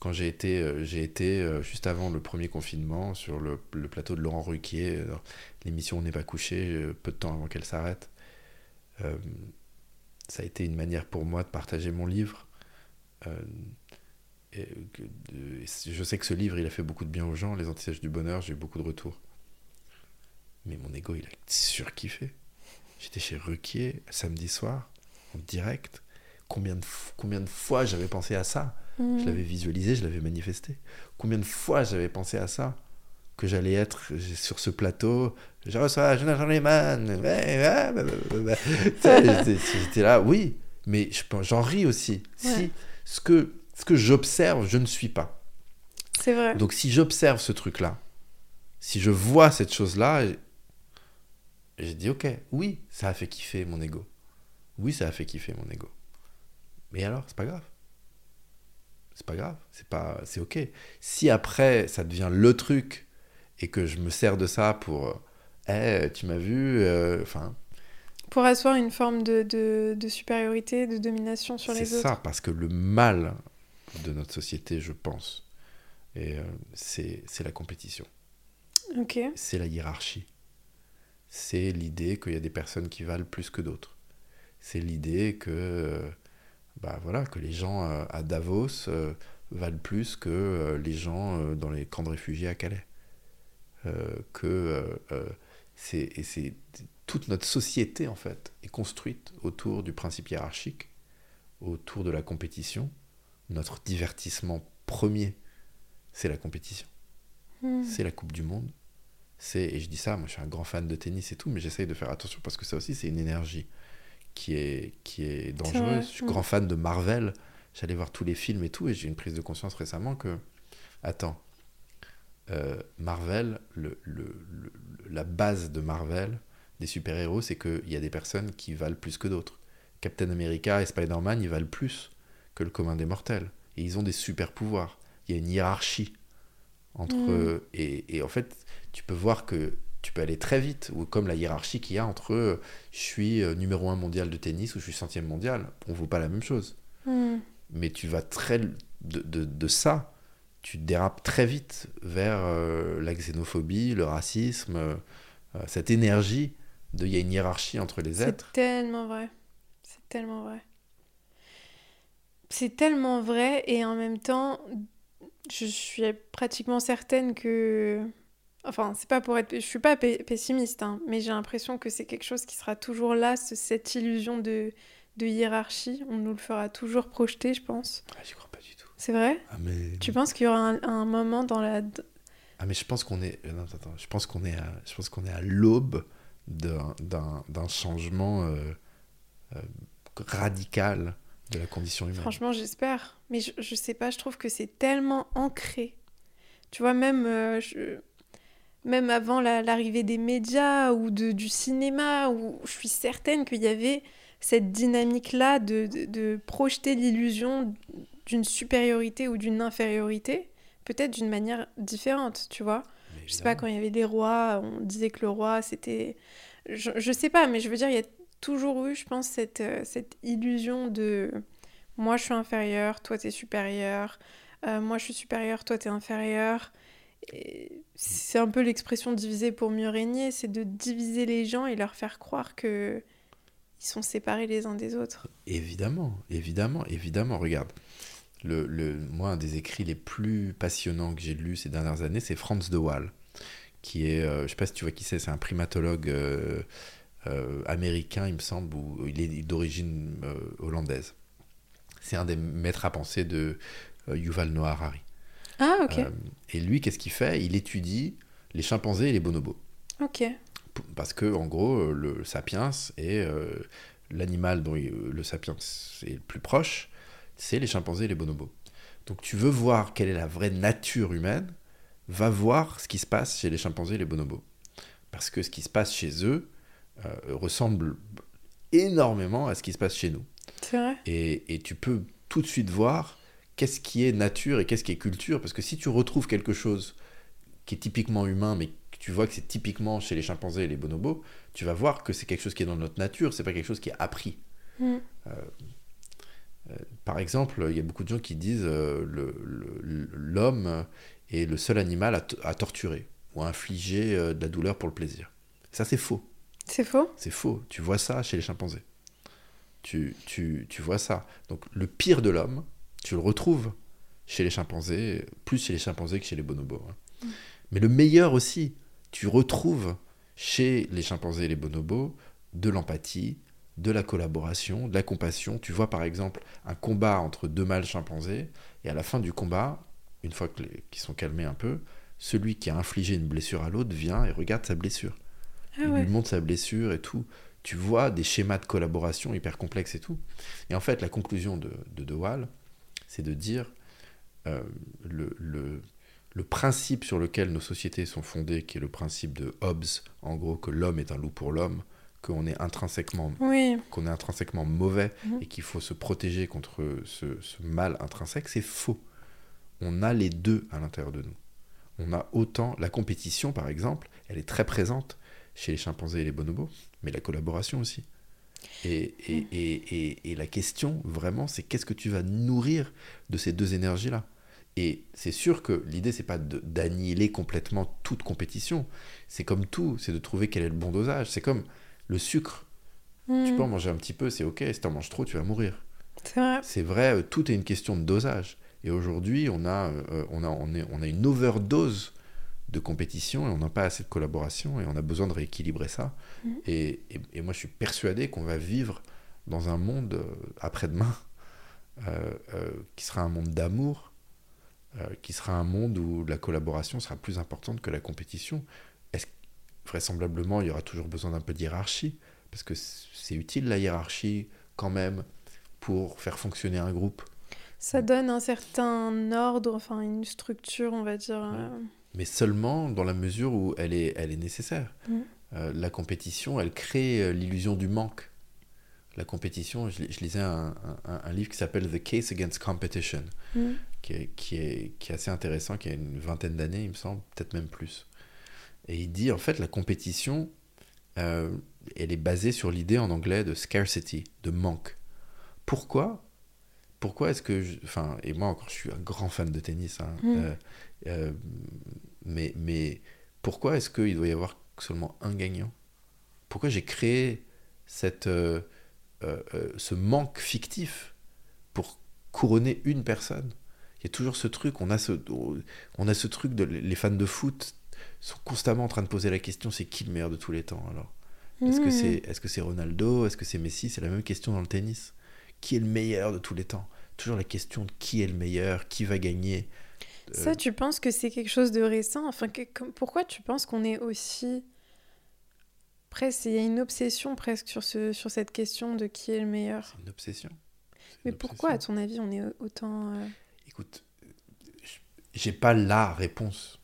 quand j'ai été, euh, j'ai été euh, juste avant le premier confinement sur le, le plateau de Laurent Ruquier, euh, l'émission On n'est pas couché, euh, peu de temps avant qu'elle s'arrête. Euh, ça a été une manière pour moi de partager mon livre. Euh, et que de- et je sais que ce livre, il a fait beaucoup de bien aux gens, Les Antisèches du Bonheur, j'ai eu beaucoup de retours. Mais mon ego, il a surkiffé. J'étais chez Ruquier samedi soir, en direct. Combien de, combien de fois j'avais pensé à ça? Mm. Je l'avais visualisé, je l'avais manifesté. Combien de fois j'avais pensé à ça? Que j'allais être sur ce plateau. Je reçois Jonathan Lehman. J'étais là, oui. Mais j'en ris aussi. Ouais. Si ce que, ce que j'observe, je ne suis pas. C'est vrai. Donc si j'observe ce truc-là, si je vois cette chose-là, j'ai dit ok, oui, ça a fait kiffer mon ego. Oui, ça a fait kiffer mon ego. Mais alors, c'est pas grave. C'est pas grave, c'est pas, c'est ok. Si après ça devient le truc et que je me sers de ça pour, Eh, tu m'as vu, euh, enfin, Pour asseoir une forme de, de, de supériorité, de domination sur c'est les autres. ça, parce que le mal de notre société, je pense, et euh, c'est c'est la compétition. Ok. c'est la hiérarchie. C'est l'idée qu'il y a des personnes qui valent plus que d'autres. C'est l'idée que, euh, bah voilà, que les gens à Davos valent plus que les gens dans les camps de réfugiés à Calais. Euh, que euh, euh, c'est toute notre société en fait est construite autour du principe hiérarchique, autour de la compétition. Notre divertissement premier, c'est la compétition Mm. c'est la Coupe du Monde. C'est, et je dis ça, moi je suis un grand fan de tennis et tout, mais j'essaye de faire attention parce que ça aussi c'est une énergie qui est, qui est dangereuse. Je suis mm. grand fan de Marvel, j'allais voir tous les films et tout, et j'ai une prise de conscience récemment que, attends, euh, Marvel, le, le- le- la base de Marvel, des super-héros, c'est qu'il y a des personnes qui valent plus que d'autres. Captain America et Spider-Man, ils valent plus que le commun des mortels. Et ils ont des super-pouvoirs. Il y a une hiérarchie entre Mm. eux. Et, et en fait, tu peux voir que tu peux aller très vite, ou comme la hiérarchie qu'il y a entre euh, je suis euh, numéro un mondial de tennis ou je suis centième mondial. On ne vaut pas la même chose. Mm. Mais tu vas très. De, de, de ça, tu dérapes très vite vers euh, la xénophobie, le racisme, euh, cette énergie de il y a une hiérarchie entre les êtres. C'est tellement vrai. C'est tellement vrai. C'est tellement vrai et en même temps, je suis pratiquement certaine que. Enfin, c'est pas pour être. Je suis pas pessimiste, hein, mais j'ai l'impression que c'est quelque chose qui sera toujours là, cette illusion de, de hiérarchie. On nous le fera toujours projeter, je pense. Ah, j'y crois pas du tout. C'est vrai? Ah, mais... Tu penses qu'il y aura un, moment dans la. Ah, mais je pense qu'on est. Euh, non, attends, je pense qu'on est à, je pense qu'on est à l'aube d'un changement euh, euh, radical de la condition humaine. Franchement, j'espère. Mais je, je sais pas, je trouve que c'est tellement ancré. Tu vois, même, je... même avant l'arrivée des médias ou de, du cinéma, où je suis certaine qu'il y avait cette dynamique-là de, de, projeter l'illusion d'une supériorité ou d'une infériorité, peut-être d'une manière différente, tu vois. Je sais pas, quand il y avait des rois, on disait que le roi, c'était... Je, je sais pas, mais je veux dire, il y a toujours eu, je pense, cette, euh, cette illusion de moi je suis inférieur, toi t'es supérieur, euh, moi je suis supérieur, toi t'es inférieur. C'est un peu l'expression diviser pour mieux régner, c'est de diviser les gens et leur faire croire que ils sont séparés les uns des autres. Évidemment, évidemment, évidemment. Regarde, le, le, moi, un des écrits les plus passionnants que j'ai lus ces dernières années, c'est Franz de Waal, qui est, euh, je sais pas si tu vois qui c'est, c'est un primatologue euh, euh, américain, il me semble, ou il est d'origine hollandaise. C'est un des maîtres à penser de Yuval Noah Harari. Ah, ok. et lui, qu'est-ce qu'il fait? Il étudie les chimpanzés et les bonobos. Ok parce que en gros le sapiens est l'animal dont le sapiens est le plus proche, c'est les chimpanzés et les bonobos. Donc tu veux voir quelle est la vraie nature humaine, va voir ce qui se passe chez les chimpanzés et les bonobos. Parce que ce qui se passe chez eux euh, ressemble énormément à ce qui se passe chez nous. C'est vrai. Et, et, tu peux tout de suite voir qu'est-ce qui est nature et qu'est-ce qui est culture. Parce que si tu retrouves quelque chose qui est typiquement humain, mais tu vois que c'est typiquement chez les chimpanzés et les bonobos, tu vas voir que c'est quelque chose qui est dans notre nature, c'est pas quelque chose qui est appris. Mm. Euh, par exemple, il y a beaucoup de gens qui disent euh, l'homme est le seul animal à, torturer ou à infliger de la douleur pour le plaisir. Ça, c'est faux. C'est faux? C'est faux. Tu vois ça chez les chimpanzés. Tu, tu, tu vois ça. Donc, le pire de l'homme, tu le retrouves chez les chimpanzés, plus chez les chimpanzés que chez les bonobos. Hein. Mm. Mais le meilleur aussi, tu retrouves chez les chimpanzés et les bonobos de l'empathie, de la collaboration, de la compassion. Tu vois par exemple un combat entre deux mâles chimpanzés, et à la fin du combat, une fois qu'ils sont calmés un peu, celui qui a infligé une blessure à l'autre vient et regarde sa blessure. Ah Il lui montre sa blessure et tout. Tu vois des schémas de collaboration hyper complexes et tout. Et en fait, la conclusion de De, de Waal, c'est de dire euh, le, le, le principe sur lequel nos sociétés sont fondées, qui est le principe de Hobbes, en gros que l'homme est un loup pour l'homme, qu'on est intrinsèquement qu'on est intrinsèquement mauvais mhm. et qu'il faut se protéger contre ce, mal intrinsèque, c'est faux. On a les deux à l'intérieur de nous. On a autant la compétition par exemple, elle est très présente chez les chimpanzés et les bonobos, mais la collaboration aussi. Et, et, mhm. et, et la question vraiment, c'est qu'est-ce que tu vas nourrir de ces deux énergies-là? Et c'est sûr que l'idée, c'est pas d'annihiler complètement toute compétition. C'est comme tout, c'est de trouver quel est le bon dosage. C'est comme le sucre. Tu hmm. peux en manger un petit peu, c'est ok. Si tu en manges trop, tu vas mourir. C'est vrai. C'est vrai, euh, tout est une question de dosage. Et aujourd'hui, on a, euh, on, a, on, est, on a une overdose de compétition et on n'a pas assez de collaboration et on a besoin de rééquilibrer ça. Hmm. Et, et, moi, je suis persuadé qu'on va vivre dans un monde euh, après-demain qui sera un monde d'amour euh, qui sera un monde où la collaboration sera plus importante que la compétition. Vraisemblablement il y aura toujours besoin d'un peu de hiérarchie parce que c'est utile la hiérarchie quand même pour faire fonctionner un groupe. Ça donne un certain ordre, enfin une structure, on va dire. Euh. Mais seulement dans la mesure où elle est, elle est nécessaire. Mm. Euh, la compétition, elle crée l'illusion du manque la compétition, je, lisais un, livre qui s'appelle The Case Against Competition, mm. qui, est, qui, est, qui, est, assez intéressant, qui a une vingtaine d'années, il me semble, peut-être même plus. Et il dit, en fait, la compétition, euh, elle est basée sur l'idée en anglais de scarcity, de manque. Pourquoi? Pourquoi est-ce que... enfin, et moi encore, je suis un grand fan de tennis, hein, mm. euh, euh, mais, mais pourquoi est-ce qu'il doit y avoir seulement un gagnant? Pourquoi j'ai créé cette, ce manque fictif pour couronner une personne? Il y a toujours ce truc, on a ce, on a ce truc de les fans de foot sont constamment en train de poser la question c'est qui le meilleur de tous les temps alors? Est-ce que c'est est -ce c'est Ronaldo? Est-ce que c'est Messi? C'est la même question dans le tennis. Qui est le meilleur de tous les temps? Toujours la question de qui est le meilleur, qui va gagner. Ça, tu penses que c'est quelque chose de récent? Enfin, que, pourquoi tu penses qu'on est aussi presque, il y a une obsession presque sur, ce, sur cette question de qui est le meilleur? C'est une obsession. Mais pourquoi, à ton avis, on est autant. Euh, Écoute, j'ai pas la réponse.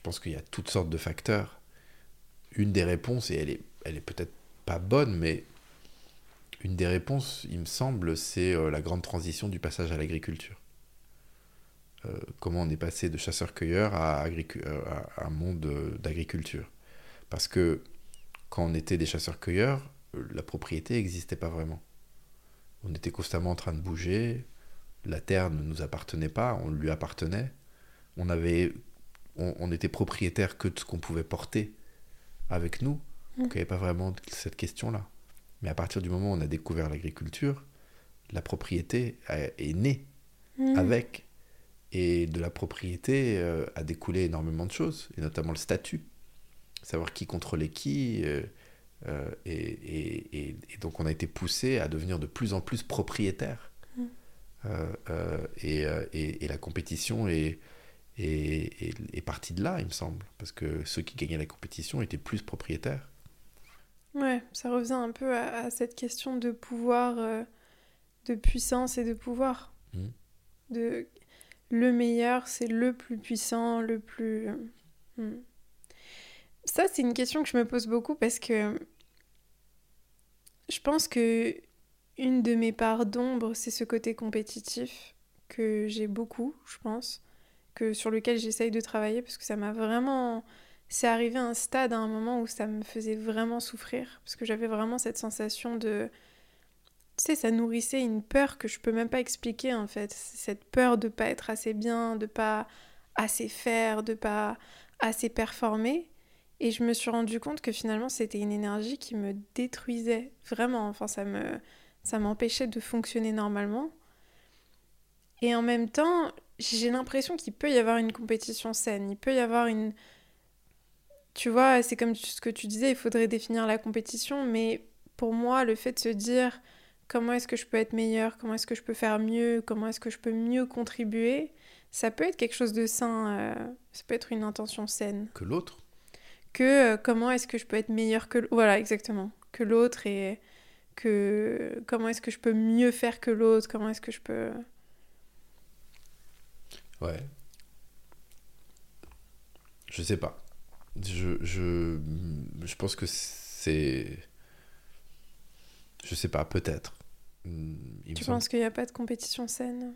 Je pense qu'il y a toutes sortes de facteurs. Une des réponses, et elle est, elle est peut-être pas bonne, mais une des réponses, il me semble, c'est euh, la grande transition du passage à l'agriculture. Euh, comment on est passé de chasseur-cueilleur à, à, un monde d'agriculture. Parce que quand on était des chasseurs-cueilleurs, euh, la propriété n'existait pas vraiment. On était constamment en train de bouger, la terre ne nous appartenait pas, on lui appartenait. On avait, on, était propriétaire que de ce qu'on pouvait porter avec nous. Donc il n'y avait pas vraiment cette question-là. Mais à partir du moment où on a découvert l'agriculture, la propriété est née mmh. avec. Et de la propriété euh, a découlé énormément de choses, et notamment le statut savoir qui contrôlait qui. Euh, euh, et, donc on a été poussé à devenir de plus en plus propriétaire. Mm. Et, la compétition est, est, partie de là, il me semble. Parce que ceux qui gagnaient la compétition étaient plus propriétaires. Ouais, ça revient un peu à, cette question de pouvoir, de puissance et de pouvoir. Mm. De, le meilleur, c'est le plus puissant, le plus... Mm. Ça, c'est une question que je me pose beaucoup parce que je pense que une de mes parts d'ombre, c'est ce côté compétitif que j'ai beaucoup, je pense, sur lequel j'essaye de travailler parce que ça m'a vraiment c'est arrivé un stade à un moment où ça me faisait vraiment souffrir parce que j'avais vraiment cette sensation de tu sais ça nourrissait une peur que je peux même pas expliquer en fait cette peur de pas être assez bien de pas assez faire de pas assez performer et je me suis rendu compte que finalement, c'était une énergie qui me détruisait vraiment. Enfin, ça me ça m'empêchait de fonctionner normalement. Et en même temps, j'ai l'impression qu'il peut y avoir une compétition saine. Il peut y avoir une. Tu vois, c'est comme ce que tu disais, il faudrait définir la compétition. Mais pour moi, le fait de se dire comment est-ce que je peux être meilleur, comment est-ce que je peux faire mieux, comment est-ce que je peux mieux contribuer, ça peut être quelque chose de sain. Euh, ça peut être une intention saine. Que l'autre que euh, comment est-ce que je peux être meilleur que voilà exactement que l'autre et que comment est-ce que je peux mieux faire que l'autre comment est-ce que je peux ouais. Je sais pas. Je je, je pense que c'est je sais pas peut-être. Tu penses qu'il n'y a pas de compétition saine?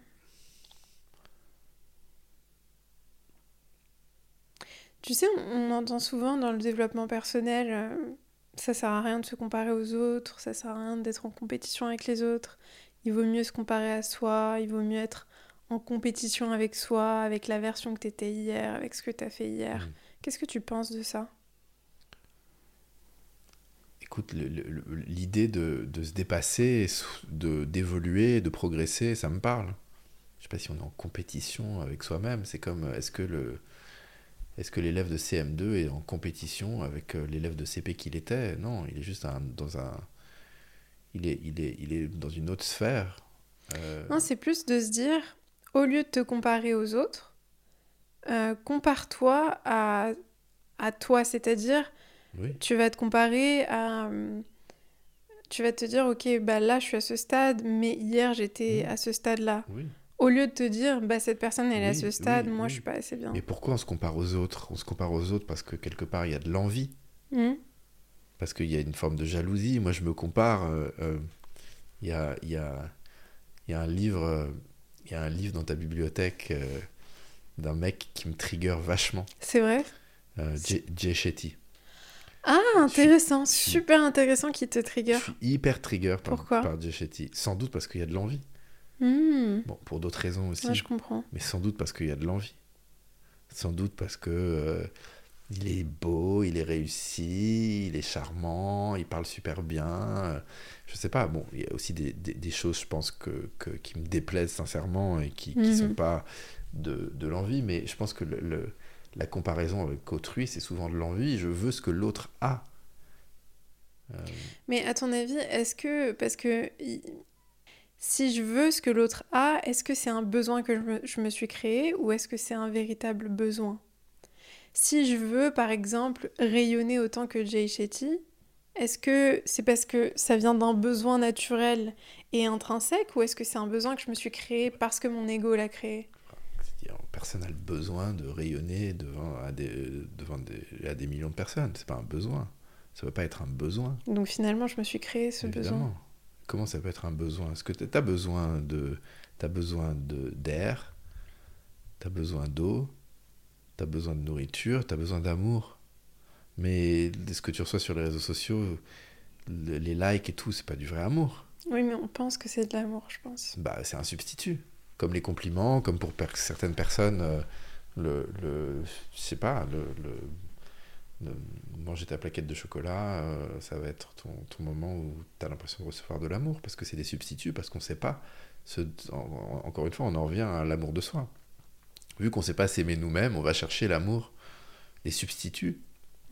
Tu sais, on, entend souvent dans le développement personnel, euh, ça sert à rien de se comparer aux autres, ça sert à rien d'être en compétition avec les autres. Il vaut mieux se comparer à soi, il vaut mieux être en compétition avec soi, avec la version que tu étais hier, avec ce que tu as fait hier. Mm. Qu'est-ce que tu penses de ça? Écoute, l'idée de, de, se dépasser, d'évoluer, de progresser, ça me parle. Je sais pas si on est en compétition avec soi-même. C'est comme, est-ce que le, est-ce que l'élève de CM2 est en compétition avec euh, l'élève de CP qu'il était? Non, il est juste dans un. Il est, il, est, il est dans une autre sphère. Euh. Non, c'est plus de se dire, au lieu de te comparer aux autres, euh, compare-toi à, à toi, c'est-à-dire, tu vas te comparer à. Tu vas te dire, ok, bah là je suis à ce stade, mais hier j'étais à ce stade-là. Oui. Au lieu de te dire, bah, cette personne, elle est à ce stade, moi, je suis pas assez bien. Mais pourquoi on se compare aux autres? On se compare aux autres parce que quelque part, il y a de l'envie. Hmm. Parce qu'il y a une forme de jalousie. Moi, je me compare. Euh, euh, il y, a, y, a, y a un livre euh, il y a un livre dans ta bibliothèque d'un mec qui me trigger vachement. C'est vrai? Jay Shetty. Ah, intéressant, super intéressant qui te trigger. Je suis hyper trigger par, par Jay Shetty. Sans doute parce qu'il y a de l'envie. Hmm. Bon, pour d'autres raisons aussi. je comprends. Mais sans doute parce qu'il y a de l'envie. Sans doute parce que euh, il est beau, il est réussi, il est charmant, il parle super bien. Je sais pas, bon, il y a aussi des, des, choses, je pense, que, que, qui me déplaisent sincèrement et qui ne sont mhm. pas de, de l'envie, mais je pense que le, la comparaison avec autrui, c'est souvent de l'envie. Je veux ce que l'autre a. Euh. Mais à ton avis, est-ce que, parce que si je veux ce que l'autre a, est-ce que c'est un besoin que je me, je me suis créé ou est-ce que c'est un véritable besoin? Si je veux, par exemple, rayonner autant que Jay Shetty, est-ce que c'est parce que ça vient d'un besoin naturel et intrinsèque ou est-ce que c'est un besoin que je me suis créé parce que mon ego l'a créé? Personne n'a le besoin de rayonner devant, à, des, devant des, à des millions de personnes. C'est pas un besoin. Ça ne peut pas être un besoin. Donc finalement, je me suis créé ce besoin. Comment ça peut être un besoin? Est-ce que tu as besoin de as besoin d'air, tu as besoin d'eau, tu as besoin de nourriture, tu as besoin d'amour. Mais ce que tu reçois sur les réseaux sociaux, les likes et tout, c'est pas du vrai amour. Oui, mais on pense que c'est de l'amour, je pense. Bah, c'est un substitut. Comme les compliments, comme pour certaines personnes, euh, le, le, je sais pas, le, le, manger ta plaquette de chocolat, euh, ça va être ton, ton moment où tu as l'impression de recevoir de l'amour, parce que c'est des substituts, parce qu'on sait pas. Ce, encore une fois, on en revient à l'amour de soi. Vu qu'on sait pas s'aimer nous-mêmes, on va chercher l'amour, les substituts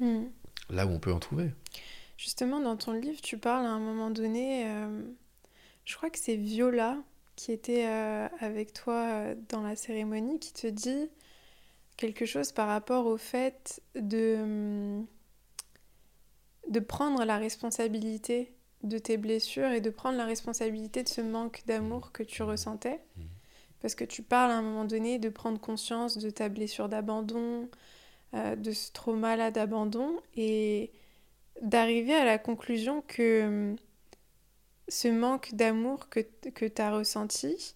Hmm. Là où on peut en trouver. Justement, dans ton livre, tu parles à un moment donné, euh, je crois que c'est Viola qui était euh, avec toi euh, dans la cérémonie, qui te dit quelque chose par rapport au fait de, de prendre la responsabilité de tes blessures et de prendre la responsabilité de ce manque d'amour que tu ressentais. Hmm. Parce que tu parles à un moment donné de prendre conscience de ta blessure d'abandon, euh, de ce trauma-là d'abandon et d'arriver à la conclusion que hum, ce manque d'amour que, que tu as ressenti,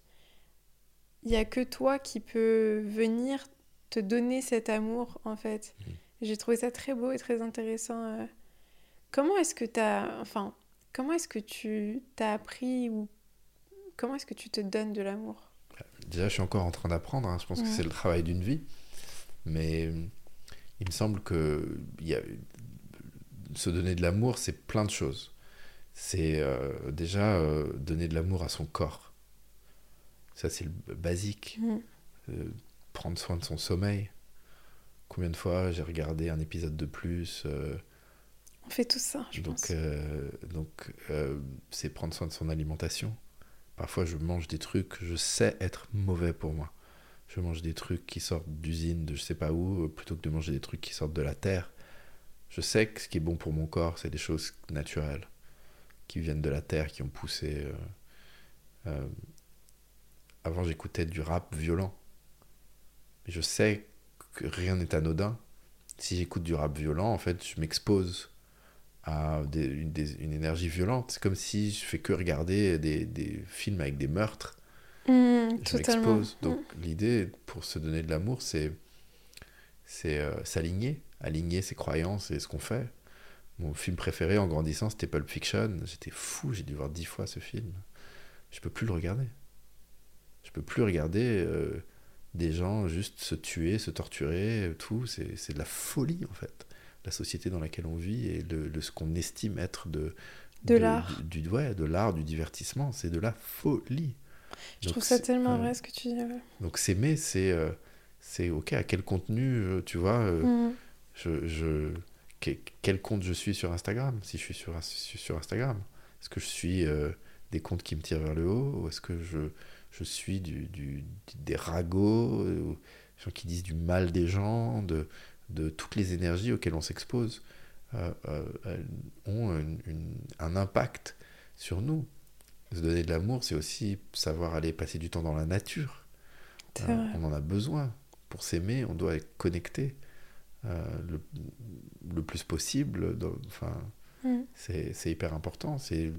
il n'y a que toi qui peux venir te donner cet amour en fait. Mmh. J'ai trouvé ça très beau et très intéressant. Euh. Comment est-ce que tu as enfin comment est-ce que tu t'as appris ou comment est-ce que tu te donnes de l'amour? Déjà, je suis encore en train d'apprendre. Hein. Je pense que c'est le travail d'une vie. Mais il me semble que y a, se donner de l'amour, c'est plein de choses. C'est euh, déjà euh, donner de l'amour à son corps. Ça, c'est le basique. Euh, prendre soin de son sommeil. Combien de fois j'ai regardé un épisode de plus On fait tout ça, je donc, pense. donc, c'est prendre soin de son alimentation. Parfois, je mange des trucs je sais être mauvais pour moi je mange des trucs qui sortent d'usine, de je sais pas où, euh, plutôt que de manger des trucs qui sortent de la terre. Je sais que ce qui est bon pour mon corps, c'est des choses naturelles, qui viennent de la terre, qui ont poussé. Euh, euh, avant, j'écoutais du rap violent. Je sais que rien n'est anodin. Si j'écoute du rap violent, en fait, je m'expose à une, une, énergie violente. C'est comme si je fais que regarder des, des films avec des meurtres Mmh, je m'expose. Donc mmh. l'idée pour se donner de l'amour, c'est c'est euh, s'aligner, aligner ses croyances et ce qu'on fait. Mon film préféré en grandissant, c'était Pulp Fiction. J'étais fou, j'ai dû voir dix fois ce film. Je peux plus le regarder. Je peux plus regarder euh, des gens juste se tuer, se torturer, tout. C'est de la folie en fait. La société dans laquelle on vit et le, ce qu'on estime être de de, l'art, du, du, ouais, de l'art, du divertissement, c'est de la folie. Je trouve ça tellement vrai ce que tu dis. Donc s'aimer, c'est euh, c'est ok, à quel contenu, euh, tu vois, euh, mm. je, je, quel compte je suis sur Instagram, si je suis sur, sur Instagram. Est-ce que je suis des comptes qui me tirent vers le haut, ou est-ce que je, je suis du, du, des ragots, des gens qui disent du mal des gens, de, de toutes les énergies auxquelles on s'expose, ont un impact sur nous. Se donner de l'amour, c'est aussi savoir aller passer du temps dans la nature. Euh, on en a besoin. Pour s'aimer, on doit être connecté euh, le, le, plus possible. enfin, mm. c'est hyper important. C'est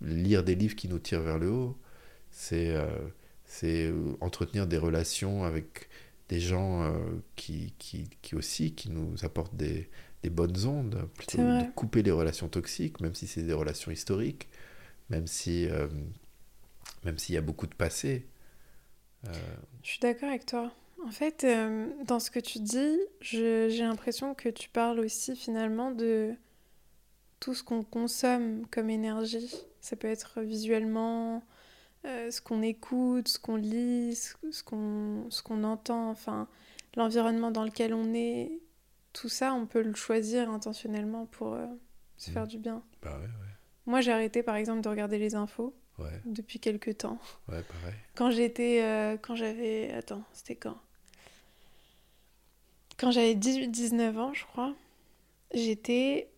lire des livres qui nous tirent vers le haut. C'est euh, entretenir des relations avec des gens qui, qui, qui, aussi qui nous apportent des, des bonnes ondes. Plutôt de couper les relations toxiques, même si c'est des relations historiques même si euh, même s'il y a beaucoup de passé. Euh, Je suis d'accord avec toi. En fait, euh, dans ce que tu dis, j'ai l'impression que tu parles aussi finalement de tout ce qu'on consomme comme énergie. Ça peut être visuellement, euh, ce qu'on écoute, ce qu'on lit, ce qu'on ce qu'on entend, enfin, l'environnement dans lequel on est. Tout ça, on peut le choisir intentionnellement pour euh, se Mhm. faire du bien. Bah ouais, Moi, j'ai arrêté par exemple de regarder les infos ouais, depuis quelques temps. pareil. Quand j'étais. euh, quand j'avais. Attends, c'était quand? Quand j'avais 18-19 ans, je crois, j'étais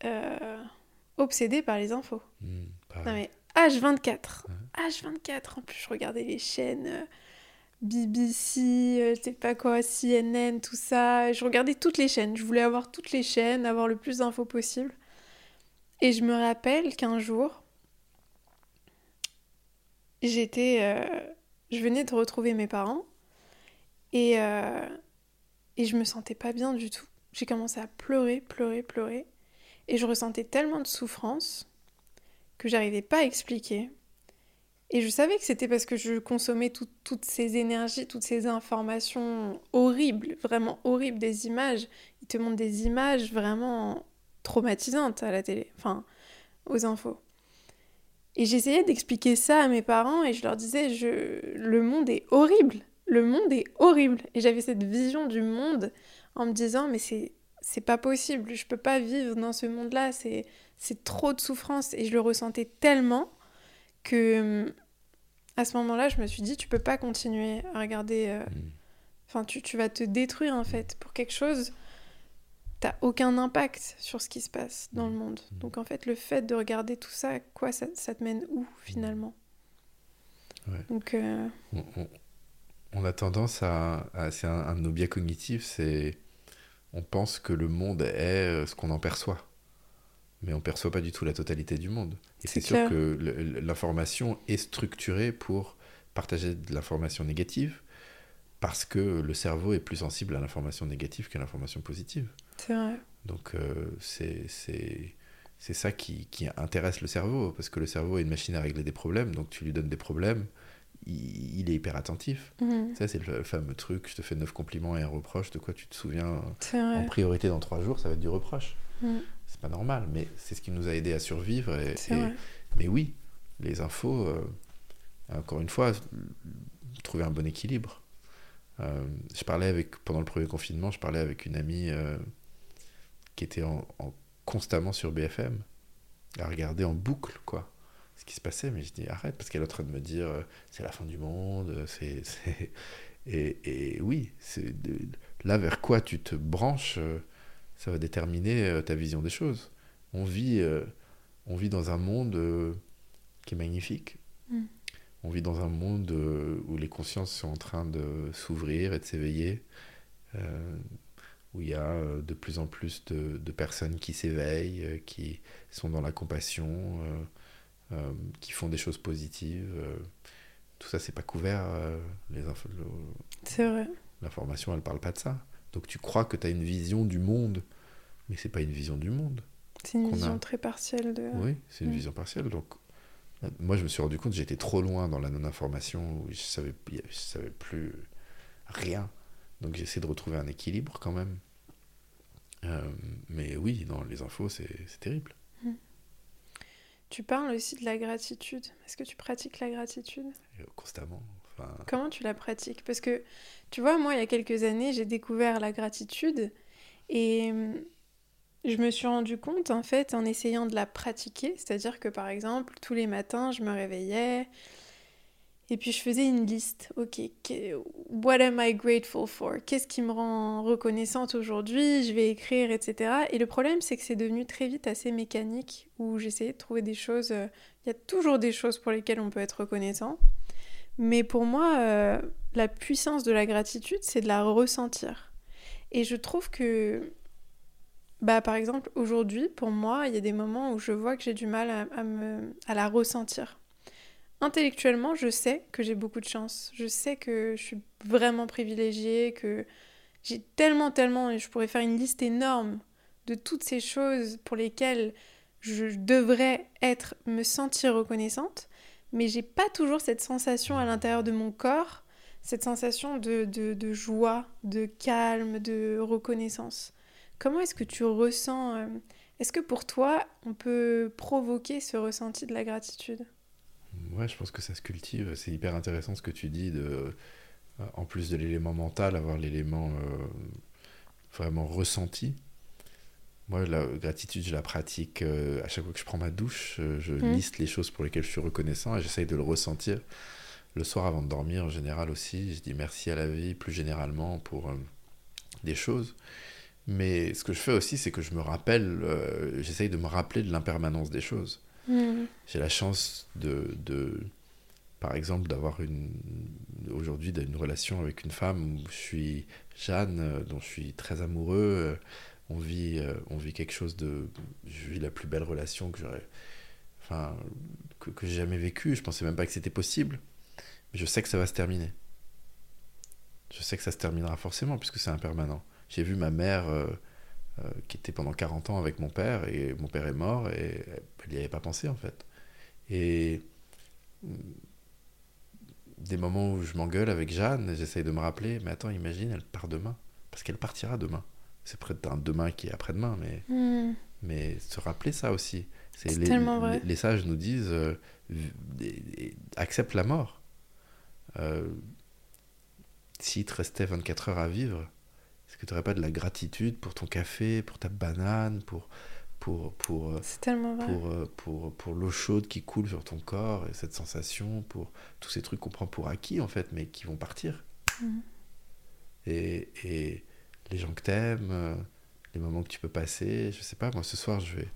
obsédée par les infos. Non mais H24. Ouais. H24. En plus, je regardais les chaînes euh, BBC, euh, je sais pas quoi, CNN, tout ça. Je regardais toutes les chaînes. Je voulais avoir toutes les chaînes, avoir le plus d'infos possible. Et je me rappelle qu'un jour, j'étais, euh, je venais de retrouver mes parents et euh, et je me sentais pas bien du tout. J'ai commencé à pleurer, pleurer, pleurer, et je ressentais tellement de souffrance que j'arrivais pas à expliquer. Et je savais que c'était parce que je consommais tout- toutes ces énergies, toutes ces informations horribles, vraiment horribles, des images. Ils te montrent des images vraiment traumatisantes à la télé, enfin, aux infos. Et j'essayais d'expliquer ça à mes parents et je leur disais, je... le monde est horrible, le monde est horrible. Et j'avais cette vision du monde en me disant, mais c'est c'est pas possible, je peux pas vivre dans ce monde-là, c'est c'est trop de souffrance. Et je le ressentais tellement que à ce moment-là, je me suis dit, tu peux pas continuer à regarder. euh, Hmm. Enfin, tu, tu vas te détruire en fait pour quelque chose. T'as aucun impact sur ce qui se passe dans le monde. Mhm. Donc en fait, le fait de regarder tout ça, quoi, ça, ça te mène où finalement? Ouais. Donc euh, on, on- on a tendance à, à- c'est un, un de nos biais cognitifs, c'est on pense que le monde est euh, ce qu'on en perçoit, mais on perçoit pas du tout la totalité du monde. Et C'est sûr que l'information est structurée pour partager de l'information négative, parce que le cerveau est plus sensible à l'information négative qu'à l'information positive. c'est vrai. Donc euh, c'est ça qui, qui intéresse le cerveau, parce que le cerveau est une machine à régler des problèmes, donc tu lui donnes des problèmes, il, il est hyper attentif. Mhm. Ça, c'est le fameux truc, je te fais neuf compliments et un reproche, de quoi tu te souviens en priorité dans trois jours, ça va être du reproche. Mm. C'est pas normal, mais c'est ce qui nous a aidé à survivre. Et, et- mais oui, les infos, euh, encore une fois, trouver un bon équilibre. Euh, je parlais avec, pendant le premier confinement, je parlais avec une amie euh, qui était en, en- constamment sur BFM, à regarder en boucle, quoi, ce qui se passait. Mais je dis arrête, parce qu'elle est en train de me dire euh, c'est la fin du monde, euh, c'est. Et, et oui, c'est là vers quoi tu te branches, euh, ça va déterminer ta vision des choses. On vit, on vit dans un monde qui est magnifique. Mm. On vit dans un monde où les consciences sont en train de s'ouvrir et de s'éveiller, euh, où il y a de plus en plus de, de personnes qui s'éveillent, qui sont dans la compassion, euh, euh, qui font des choses positives. euh. tout ça, c'est pas couvert. euh, les infos- C'est vrai. L'information, elle parle pas de ça. Donc tu crois que tu as une vision du monde, mais c'est pas une vision du monde. C'est une a. vision très partielle de. Oui, c'est une Mm. vision partielle. Donc, moi, je me suis rendu compte j'étais trop loin dans la non-information, où je savais, je savais plus rien. Donc, j'ai essayé de retrouver un équilibre quand même. Euh, mais oui, dans les infos, c'est terrible. Tu parles aussi de la gratitude. Est-ce que tu pratiques la gratitude? Euh, constamment. Enfin, Comment tu la pratiques? Parce que, tu vois, moi, il y a quelques années, j'ai découvert la gratitude et hum, je me suis rendu compte, en fait, en essayant de la pratiquer, c'est-à-dire que, par exemple, tous les matins, je me réveillais et puis je faisais une liste. Ok, what am I grateful for? Qu'est-ce qui me rend reconnaissante aujourd'hui? Je vais écrire, etc. Et le problème, c'est que c'est devenu très vite assez mécanique, où j'essayais de trouver des choses. euh, Il y a toujours des choses pour lesquelles on peut être reconnaissant. Mais pour moi, euh, la puissance de la gratitude, c'est de la ressentir. Et je trouve que, bah, par exemple, aujourd'hui, pour moi, il y a des moments où je vois que j'ai du mal à la ressentir. Intellectuellement, je sais que j'ai beaucoup de chance. Je sais que je suis vraiment privilégiée, que j'ai tellement, tellement, et je pourrais faire une liste énorme de toutes ces choses pour lesquelles je devrais être, me sentir reconnaissante mais j'ai pas toujours cette sensation à l'intérieur de mon corps, cette sensation de, de, joie, de calme, de reconnaissance. Comment est-ce que tu ressens euh, Est-ce que pour toi, on peut provoquer ce ressenti de la gratitude? Ouais, je pense que ça se cultive. C'est hyper intéressant ce que tu dis de, euh, en plus de l'élément mental, avoir l'élément euh, vraiment ressenti. Moi, la gratitude, je la pratique à chaque fois que je prends ma douche. Je mmh. liste les choses pour lesquelles je suis reconnaissant et j'essaye de le ressentir le soir avant de dormir, en général aussi, je dis merci à la vie plus généralement pour euh, des choses. Mais ce que je fais aussi, c'est que je me rappelle, euh, j'essaye de me rappeler de l'impermanence des choses. Mm. J'ai la chance de, de par exemple, d'avoir une aujourd'hui une relation avec une femme où je suis Jeanne, euh, dont je suis très amoureux. On vit, on vit quelque chose de, je vis la plus belle relation que j'aurais, enfin, que, que j'ai jamais vécue. Je pensais même pas que c'était possible je sais que ça va se terminer. Je sais que ça se terminera forcément, puisque c'est impermanent. J'ai vu ma mère, euh, euh, qui était pendant 40 ans avec mon père, et mon père est mort, et elle n'y avait pas pensé, en fait. Et mm, des moments où je m'engueule avec Jeanne, j'essaye de me rappeler, mais attends, imagine, elle part demain. Parce qu'elle partira demain. C'est près d'un demain qui est après-demain, mais, hmm. mais se rappeler ça aussi. C'est les, vrai. les, sages nous disent euh, accepte la mort. Euh, s'il te restait 24 heures à vivre, est-ce que tu n'aurais pas de la gratitude pour ton café, pour ta banane, pour, pour, pour, euh, pour, euh, pour, pour, l'eau chaude qui coule sur ton corps et cette sensation, pour tous ces trucs qu'on prend pour acquis en fait, mais qui vont partir. Mhm. Et, et, les gens que t'aimes, les moments que tu peux passer, je sais pas, moi ce soir je vais,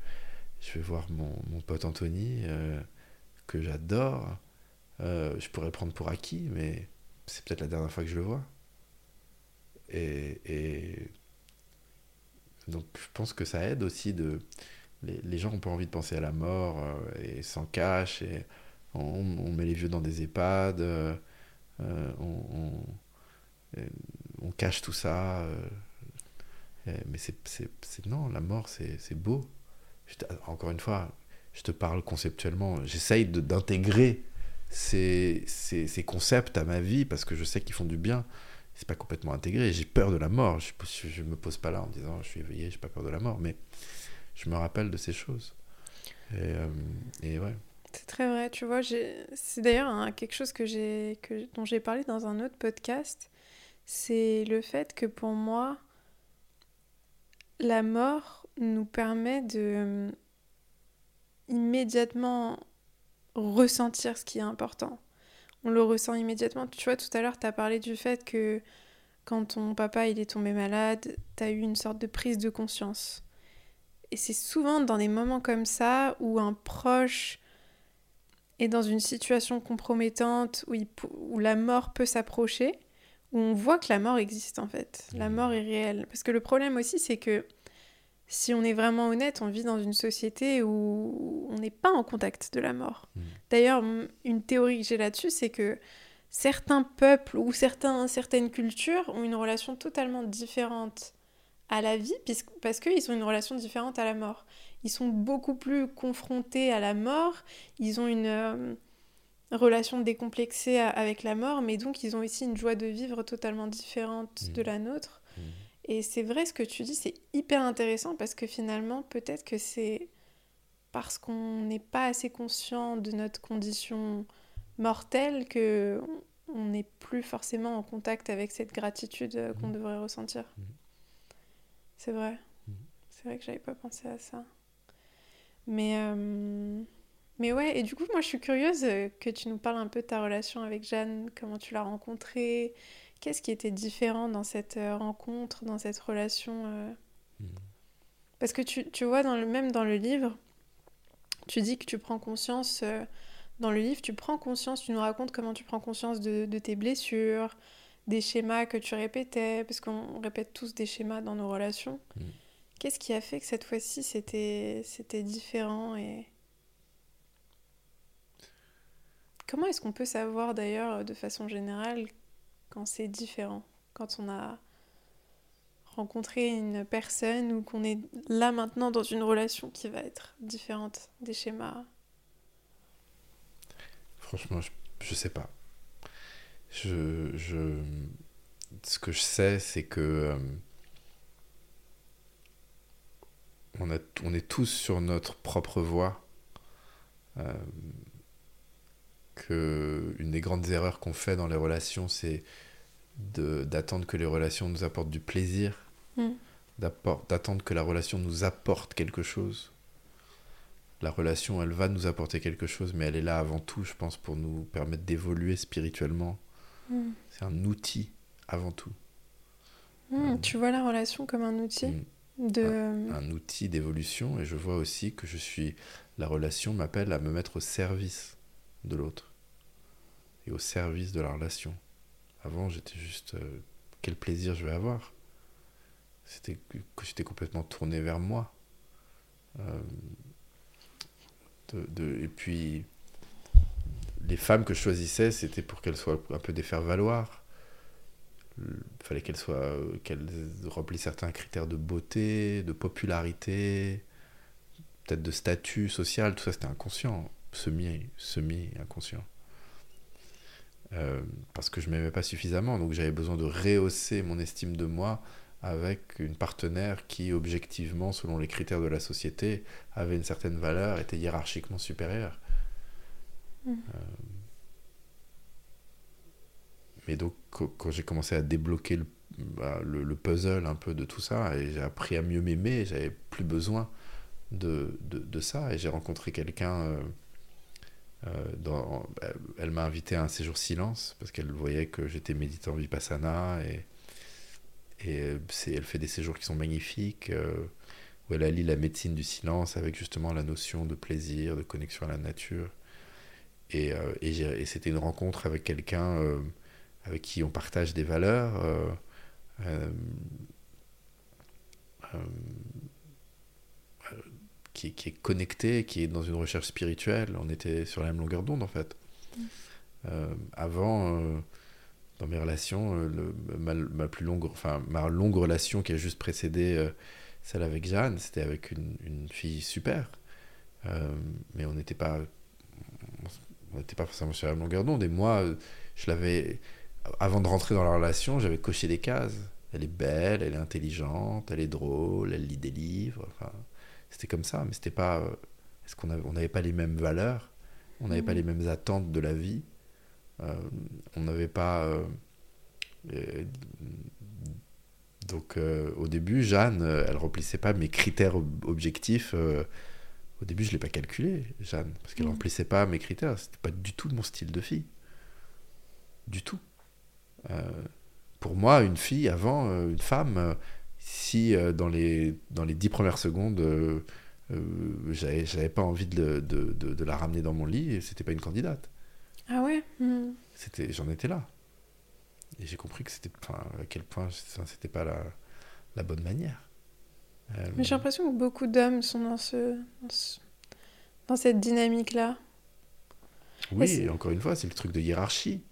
je vais voir mon, mon pote Anthony, que j'adore. Euh, je pourrais prendre pour acquis, mais c'est peut-être la dernière fois que je le vois. Et, donc je pense que ça aide aussi de... Les, les gens n'ont pas envie de penser à la mort euh, et s'en cachent et on, met les vieux dans des EHPAD, euh, on, on, cache tout ça. mais non, la mort c'est beau. encore une fois, je te parle conceptuellement, j'essaye d'intégrer ces, ces, concepts à ma vie parce que je sais qu'ils font du bien. C'est pas complètement intégré. J'ai peur de la mort. Je, ne me pose pas là en disant je suis éveillé, j'ai pas peur de la mort, mais je me rappelle de ces choses. Et, euh, ouais. C'est très vrai. Tu vois, c'est d'ailleurs quelque chose que que, dont j'ai parlé dans un autre podcast. C'est le fait que pour moi, la mort nous permet de immédiatement ressentir ce qui est important. On le ressent immédiatement. Tu vois, tout à l'heure, tu as parlé du fait que quand ton papa il est tombé malade, tu as eu une sorte de prise de conscience. Et c'est souvent dans des moments comme ça où un proche est dans une situation compromettante, où, où la mort peut s'approcher, où on voit que la mort existe en fait. La mmh. mort est réelle. Parce que le problème aussi, c'est que si on est vraiment honnête, on vit dans une société où on n'est pas en contact de la mort. Mm. D'ailleurs, une théorie que j'ai là-dessus, c'est que certains peuples ou certains, certaines cultures ont une relation totalement différente à la vie parce qu'ils ont une relation différente à la mort. Ils sont beaucoup plus confrontés à la mort, ils ont une euh, relation décomplexée avec la mort, mais donc ils ont aussi une joie de vivre totalement différente mm. de la nôtre. Et c'est vrai ce que tu dis, c'est hyper intéressant parce que finalement, peut-être que c'est parce qu'on n'est pas assez conscient de notre condition mortelle que on n'est plus forcément en contact avec cette gratitude euh, qu'on mmh. devrait ressentir. Mmh. C'est vrai. Mmh. C'est vrai que j'avais pas pensé à ça. Mais, euh, mais ouais, et du coup, moi je suis curieuse euh, que tu nous parles un peu de ta relation avec Jeanne, comment tu l'as rencontrée, Qu'est-ce qui était différent dans cette euh, rencontre, dans cette relation euh hmm. Parce que tu, tu, vois, dans le, même dans le livre, tu dis que tu prends conscience, euh, dans le livre, tu prends conscience, tu nous racontes comment tu prends conscience de, de tes blessures, des schémas que tu répétais, parce qu'on répète tous des schémas dans nos relations. Hmm. Qu'est-ce qui a fait que cette fois-ci, c'était différent et... Comment est-ce qu'on peut savoir d'ailleurs de façon générale quand c'est différent, quand on a rencontré une personne ou qu'on est là maintenant dans une relation qui va être différente des schémas Franchement, je, je sais pas. je, je, ce que je sais, c'est que euh, on, a, on est tous sur notre propre voie. Euh, que une des grandes erreurs qu'on fait dans les relations, c'est d'attendre que les relations nous apportent du plaisir, Mm. d'attendre que la relation nous apporte quelque chose. La relation, elle va nous apporter quelque chose, mais elle est là avant tout, je pense, pour nous permettre d'évoluer spirituellement. Mm. C'est un outil avant tout. Mm, Tu vois la relation comme un outil. Un outil d'évolution, et je vois aussi que je suis. La relation m'appelle à me mettre au service de l'autre et au service de la relation. Avant, j'étais juste euh, quel plaisir je vais avoir. C'était que j'étais complètement tourné vers moi. Euh, de, de- et puis, les femmes que je choisissais, c'était pour qu'elles soient un peu des faire-valoir. Il fallait qu'elles soient, euh, qu'elles remplissent certains critères de beauté, de popularité, peut-être de statut social. Tout ça, c'était inconscient, semi, semi inconscient. Euh, parce que je m'aimais pas suffisamment, donc j'avais besoin de rehausser mon estime de moi avec une partenaire qui, objectivement, selon les critères de la société, avait une certaine valeur, était hiérarchiquement supérieure. Mm. Euh, mais donc, quand j'ai commencé à débloquer le, bah, le- le puzzle un peu de tout ça, et j'ai appris à mieux m'aimer, j'avais plus besoin de, de, de ça, et j'ai rencontré quelqu'un. euh, dans, bah, elle m'a invité à un séjour silence parce qu'elle voyait que j'étais méditant vipassana et, et euh, elle fait des séjours qui sont magnifiques euh, où elle allie la médecine du silence avec justement la notion de plaisir, de connexion à la nature. Et, euh, et, c'était une rencontre avec quelqu'un euh, avec qui on partage des valeurs. euh, euh, euh, euh, qui, qui est connecté, qui est dans une recherche spirituelle. On était sur la même longueur d'onde en fait. Euh, avant, euh, dans mes relations, euh, le- ma, ma plus longue, enfin ma longue relation qui a juste précédé celle avec Jeanne, c'était avec une, une fille super, mais on n'était pas, on n'était pas forcément sur la même longueur d'onde. Et moi, je l'avais, avant de rentrer dans la relation, j'avais coché des cases. Elle est belle, elle est intelligente, elle est drôle, elle lit des livres. Enfin, c'était comme ça, mais c'était pas. euh, Est-ce qu'on avait, on n'avait pas les mêmes valeurs On n'avait pas Mhm. les mêmes attentes de la vie euh, On n'avait pas. euh, donc, euh, au début, Jeanne, elle remplissait pas mes critères ob- objectifs. au début, je l'ai pas calculé, Jeanne, parce qu'elle Mhm. remplissait pas mes critères. C'était pas du tout mon style de fille. Du tout. Pour moi, une fille, avant, une femme, si euh, dans, les, dans les dix premières secondes, euh, euh, j'avais pas envie de, de, de- de la ramener dans mon lit, c'était pas une candidate. Ah ouais? C'était, J'en étais là. Et j'ai compris que c'était, enfin, à quel point c'était pas la, la bonne manière. Euh, Mais j'ai l'impression que beaucoup d'hommes sont dans, ce, dans, ce- dans cette dynamique-là. Oui, Et et encore une fois, c'est le truc de hiérarchie.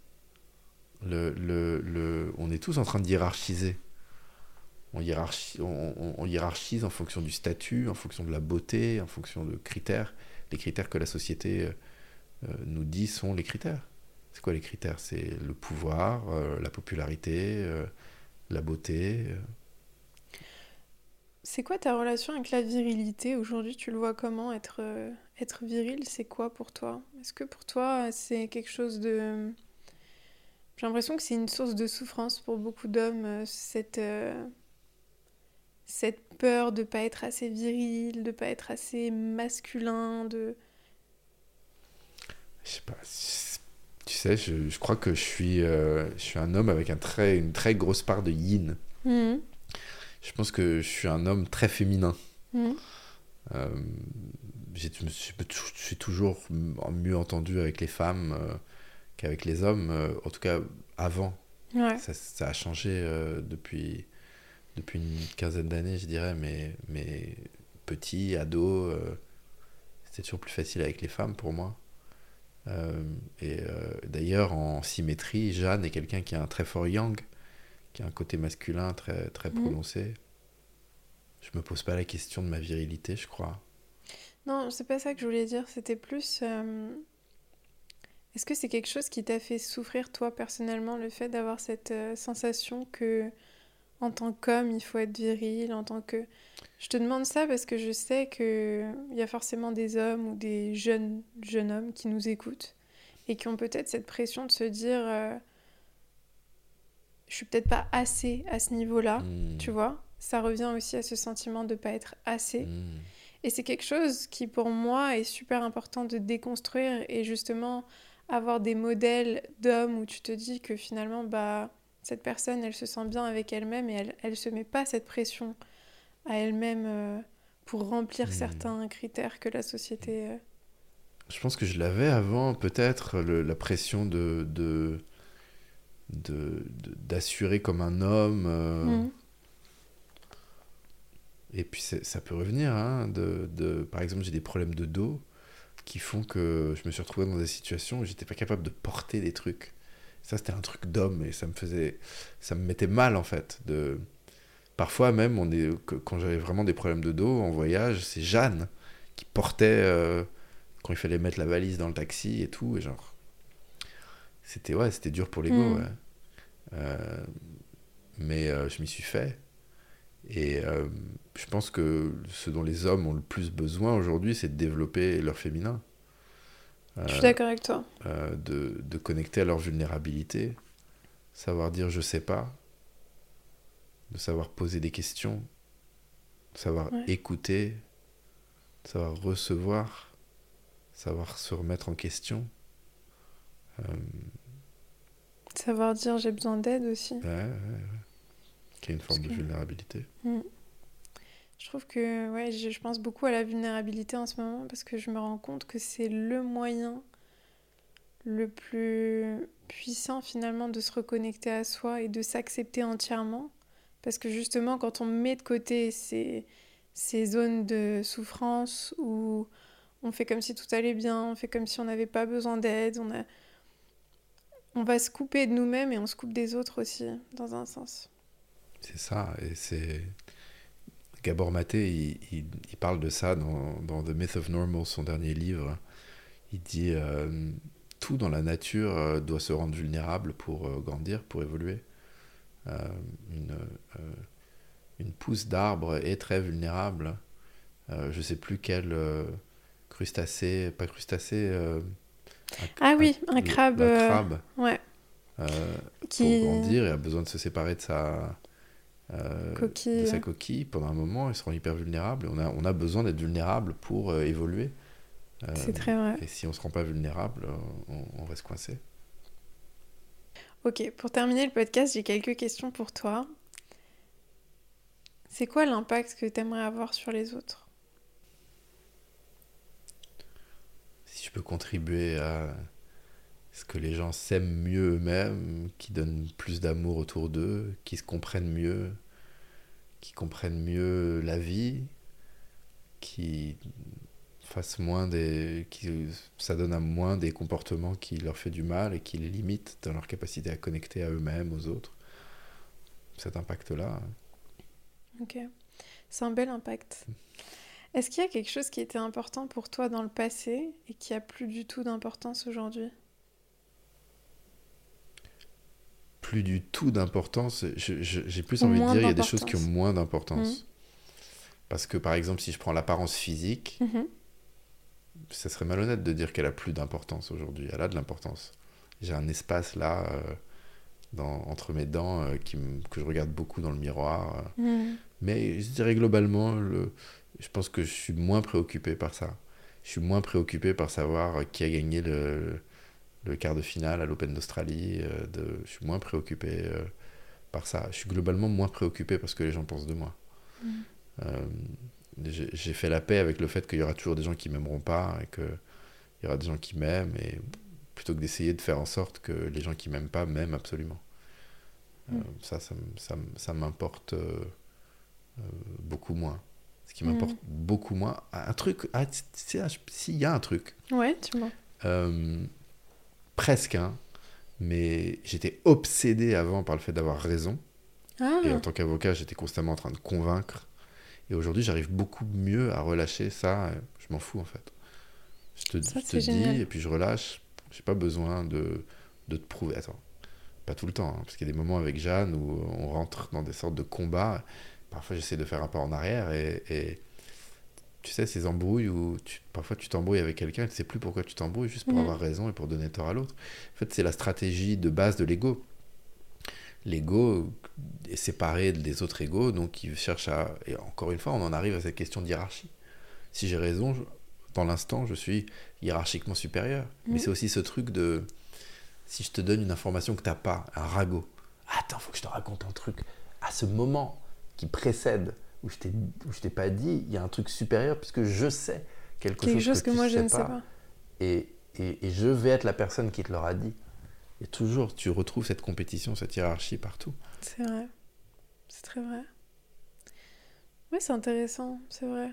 Le, le, le, on est tous en train de hiérarchiser. On, on, hiérarchise en fonction du statut, en fonction de la beauté, en fonction de critères. Les critères que la société euh, euh, nous dit sont les critères. C'est quoi les critères? C'est le pouvoir, euh, la popularité, la beauté. C'est quoi ta relation avec la virilité? Aujourd'hui, tu le vois comment être, être viril? C'est quoi pour toi? Est-ce que pour toi, c'est quelque chose de... J'ai l'impression que c'est une source de souffrance pour beaucoup d'hommes, cette, cette peur de pas être assez viril, de pas être assez masculin, de... Je sais pas. Tu sais, je, je crois que je suis, euh, je suis un homme avec un très, une très grosse part de yin. Mhm. Je pense que je suis un homme très féminin. Euh, j'ai- je me suis, toujours mieux entendu avec les femmes euh, qu'avec les hommes, en tout cas avant. Ouais. Ça, ça a changé depuis, depuis une quinzaine d'années, je dirais, mais, mais petit, ado, euh, c'était toujours plus facile avec les femmes pour moi. Euh, et euh, d'ailleurs, en symétrie, Jeanne est quelqu'un qui a un très fort yang, qui a un côté masculin très, très Mhm. prononcé. Je me pose pas la question de ma virilité, je crois. Non, c'est pas ça que je voulais dire. C'était plus. euh, Est-ce que c'est quelque chose qui t'a fait souffrir, toi, personnellement, le fait d'avoir cette sensation que, en tant qu'homme, il faut être viril, en tant que... Je te demande ça parce que je sais qu'il y a forcément des hommes ou des jeunes, jeunes hommes qui nous écoutent et qui ont peut-être cette pression de se dire euh, je suis peut-être pas assez à ce niveau-là, Hmm. tu vois. Ça revient aussi à ce sentiment de pas être assez. Hmm. Et c'est quelque chose qui, pour moi, est super important de déconstruire et justement avoir des modèles d'hommes où tu te dis que finalement, bah, cette personne, elle se sent bien avec elle-même et elle, elle se met pas cette pression à elle-même euh, pour remplir Hmm. certains critères que la société. euh, Je pense que je l'avais avant, peut-être, la pression de, de, de- de- d'assurer comme un homme. euh, mhm. Et puis ça peut revenir. Hein, de, de- par exemple, j'ai des problèmes de dos qui font que je me suis retrouvé dans des situations où j'étais pas capable de porter des trucs. Ça, c'était un truc d'homme et ça me faisait, ça me mettait mal en fait. De, parfois même, on est, que- quand j'avais vraiment des problèmes de dos en voyage, c'est Jeanne qui portait euh, quand il fallait mettre la valise dans le taxi et tout et genre, c'était ouais, c'était dur pour l'ego. Mm. ouais. Euh, mais euh, je m'y suis fait. Et je pense que ce dont les hommes ont le plus besoin aujourd'hui, c'est de développer leur féminin. Je Euh, suis d'accord avec toi. euh, de, de connecter à leur vulnérabilité, savoir dire je sais pas, de savoir poser des questions, de savoir Ouais. écouter, de savoir recevoir, savoir se remettre en question. Euh, Savoir dire j'ai besoin d'aide aussi. ouais, ouais, ouais. Qui est une forme Parce de que- vulnérabilité. Je trouve que ouais, je, pense beaucoup à la vulnérabilité en ce moment parce que je me rends compte que c'est le moyen le plus puissant finalement de se reconnecter à soi et de s'accepter entièrement. Parce que justement, quand on met de côté ces, ces zones de souffrance où on fait comme si tout allait bien, on fait comme si on n'avait pas besoin d'aide, on, a... on va se couper de nous-mêmes et on se coupe des autres aussi, dans un sens. C'est ça, et c'est... Gabor Maté, il, il- il parle de ça dans, dans The Myth of Normal, son dernier livre. Il dit euh, tout dans la nature euh, doit se rendre vulnérable pour euh, grandir, pour évoluer. Euh, une, une pousse d'arbre est très vulnérable. Je sais plus quel crustacé, pas crustacé. un- Ah oui, un crabe, euh, crabe, Ouais. Qui... pour grandir et a besoin de se séparer de sa, euh, Coquille. de sa coquille pendant un moment, ils seront hyper vulnérables. On a, on a besoin d'être vulnérable pour euh, évoluer. Euh, C'est très vrai. Et si on se rend pas vulnérable, euh, on, on va se coincer. Ok, pour terminer le podcast, j'ai quelques questions pour toi. C'est quoi l'impact que tu aimerais avoir sur les autres? Si je peux contribuer à ce que les gens s'aiment mieux eux-mêmes, qui donnent plus d'amour autour d'eux, qui se comprennent mieux, qui comprennent mieux la vie, qui fassent moins des qui s'adonnent à moins des comportements qui leur fait du mal et qui les limitent dans leur capacité à connecter à eux-mêmes, aux autres. Cet impact-là, Ok, c'est un bel impact. Est-ce qu'il y a quelque chose qui était important pour toi dans le passé et qui a plus du tout d'importance aujourd'hui? Plus du tout d'importance. J'ai plus envie de dire, il y a des choses qui ont moins d'importance. Parce que par exemple, si je prends l'apparence physique, Mhm. ça serait malhonnête de dire qu'elle a plus d'importance aujourd'hui. Elle a de l'importance. J'ai un espace là, euh, dans, entre mes dents, euh, qui que je regarde beaucoup dans le miroir. euh. Mhm. Mais je dirais globalement, le, je pense que je suis moins préoccupé par ça. Je suis moins préoccupé par savoir qui a gagné le, le quart de finale à l'Open d'Australie. euh, de, je suis moins préoccupé euh, par ça. Je suis globalement moins préoccupé par ce que les gens pensent de moi. Mhm. Euh, j'ai fait la paix avec le fait qu'il y aura toujours des gens qui m'aimeront pas et qu'il y aura des gens qui m'aiment et plutôt que d'essayer de faire en sorte que les gens qui m'aiment pas m'aiment absolument. Euh, Mm. ça, ça, ça, m'importe euh, euh, beaucoup moins. Ce qui Mm. m'importe beaucoup moins, un truc, ah, s'il y a un truc, Ouais, tu vois. Presque, hein, mais j'étais obsédé avant par le fait d'avoir raison. Ah, Et en tant qu'avocat, j'étais constamment en train de convaincre. Et aujourd'hui, j'arrive beaucoup mieux à relâcher ça. Je m'en fous, en fait. Je te, Ça, je te dis, et puis je relâche. J'ai pas besoin de, de te prouver. Attends, pas tout le temps, hein, parce qu'il y a des moments avec Jeanne où on rentre dans des sortes de combats. Parfois, j'essaie de faire un pas en arrière et, et tu sais, ces embrouilles où tu, parfois tu t'embrouilles avec quelqu'un et tu sais plus pourquoi tu t'embrouilles, juste pour Mhm. avoir raison et pour donner tort à l'autre. En fait, c'est la stratégie de base de l'ego. L'ego est séparé des autres égos, donc il cherche à. Et encore une fois, on en arrive à cette question de hiérarchie. Si j'ai raison, je- dans l'instant, je suis hiérarchiquement supérieur. Mais Mhm. c'est aussi ce truc de. Si je te donne une information que tu n'as pas, un ragot, attends, faut que je te raconte un truc. À ce moment qui précède, où je t'ai je pas dit, il y a un truc supérieur, puisque je sais quelque, Quelque chose que, tu moi je sais ne sais pas. et, et, et je vais être la personne qui te l'aura dit. Et toujours, tu retrouves cette compétition, cette hiérarchie partout. C'est vrai. C'est très vrai. Oui, c'est intéressant, c'est vrai.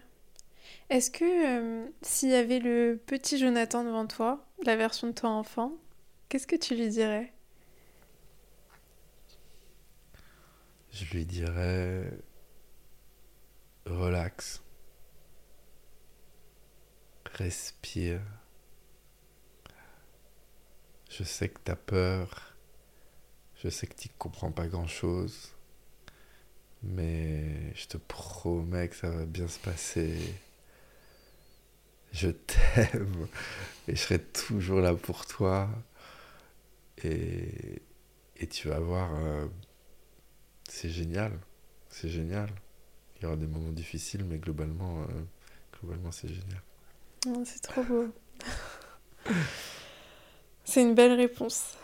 Est-ce que euh, s'il y avait le petit Jonathan devant toi, la version de toi enfant, qu'est-ce que tu lui dirais? Je lui dirais relax, respire. Je sais que tu peur, je sais que tu comprends pas grand-chose, mais je te promets que ça va bien se passer. Je t'aime et je serai toujours là pour toi. Et, tu vas voir, c'est génial, c'est génial. Il y aura des moments difficiles, mais globalement, euh, globalement c'est génial. Oh, C'est trop beau. c'est une belle réponse.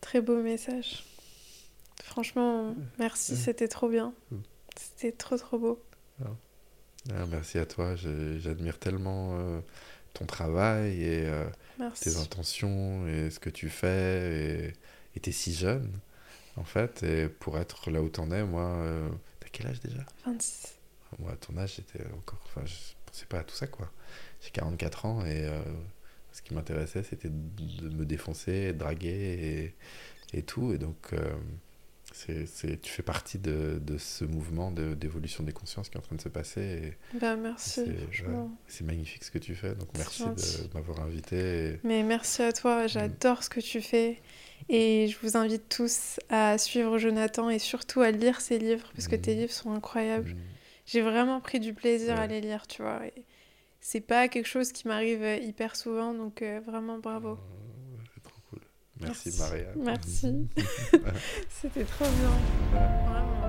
Très beau message. Franchement, merci, c'était trop bien. Mm. C'était trop trop beau. Ah, merci à toi, j'admire tellement euh, ton travail et euh, tes intentions et ce que tu fais et et t'es si jeune en fait et pour être là où t'en es, moi, euh, t'as quel âge déjà? 26. Moi, à ton âge, j'étais encore. Enfin, je pensais pas à tout ça, quoi. J'ai 44 ans et euh, ce qui m'intéressait, c'était de me défoncer, de draguer et, et tout. Et donc, euh, c'est, tu fais partie de, de ce mouvement de- d'évolution des consciences qui est en train de se passer. Et Bah merci, c'est, ouais, magnifique ce que tu fais. Donc, merci gentil. de m'avoir invité. et- Mais merci à toi, j'adore ce que tu fais. Et je vous invite tous à suivre Jonathan et surtout à lire ses livres, parce que tes Mhm. livres sont incroyables. Mm. J'ai vraiment pris du plaisir à les lire, tu vois. Et c'est pas quelque chose qui m'arrive euh, hyper souvent, donc euh, vraiment bravo. C'est trop cool. Merci, Merci. Maria. Merci. C'était trop bien. Vraiment.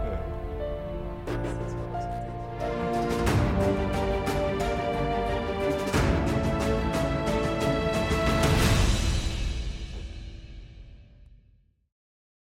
Ouais.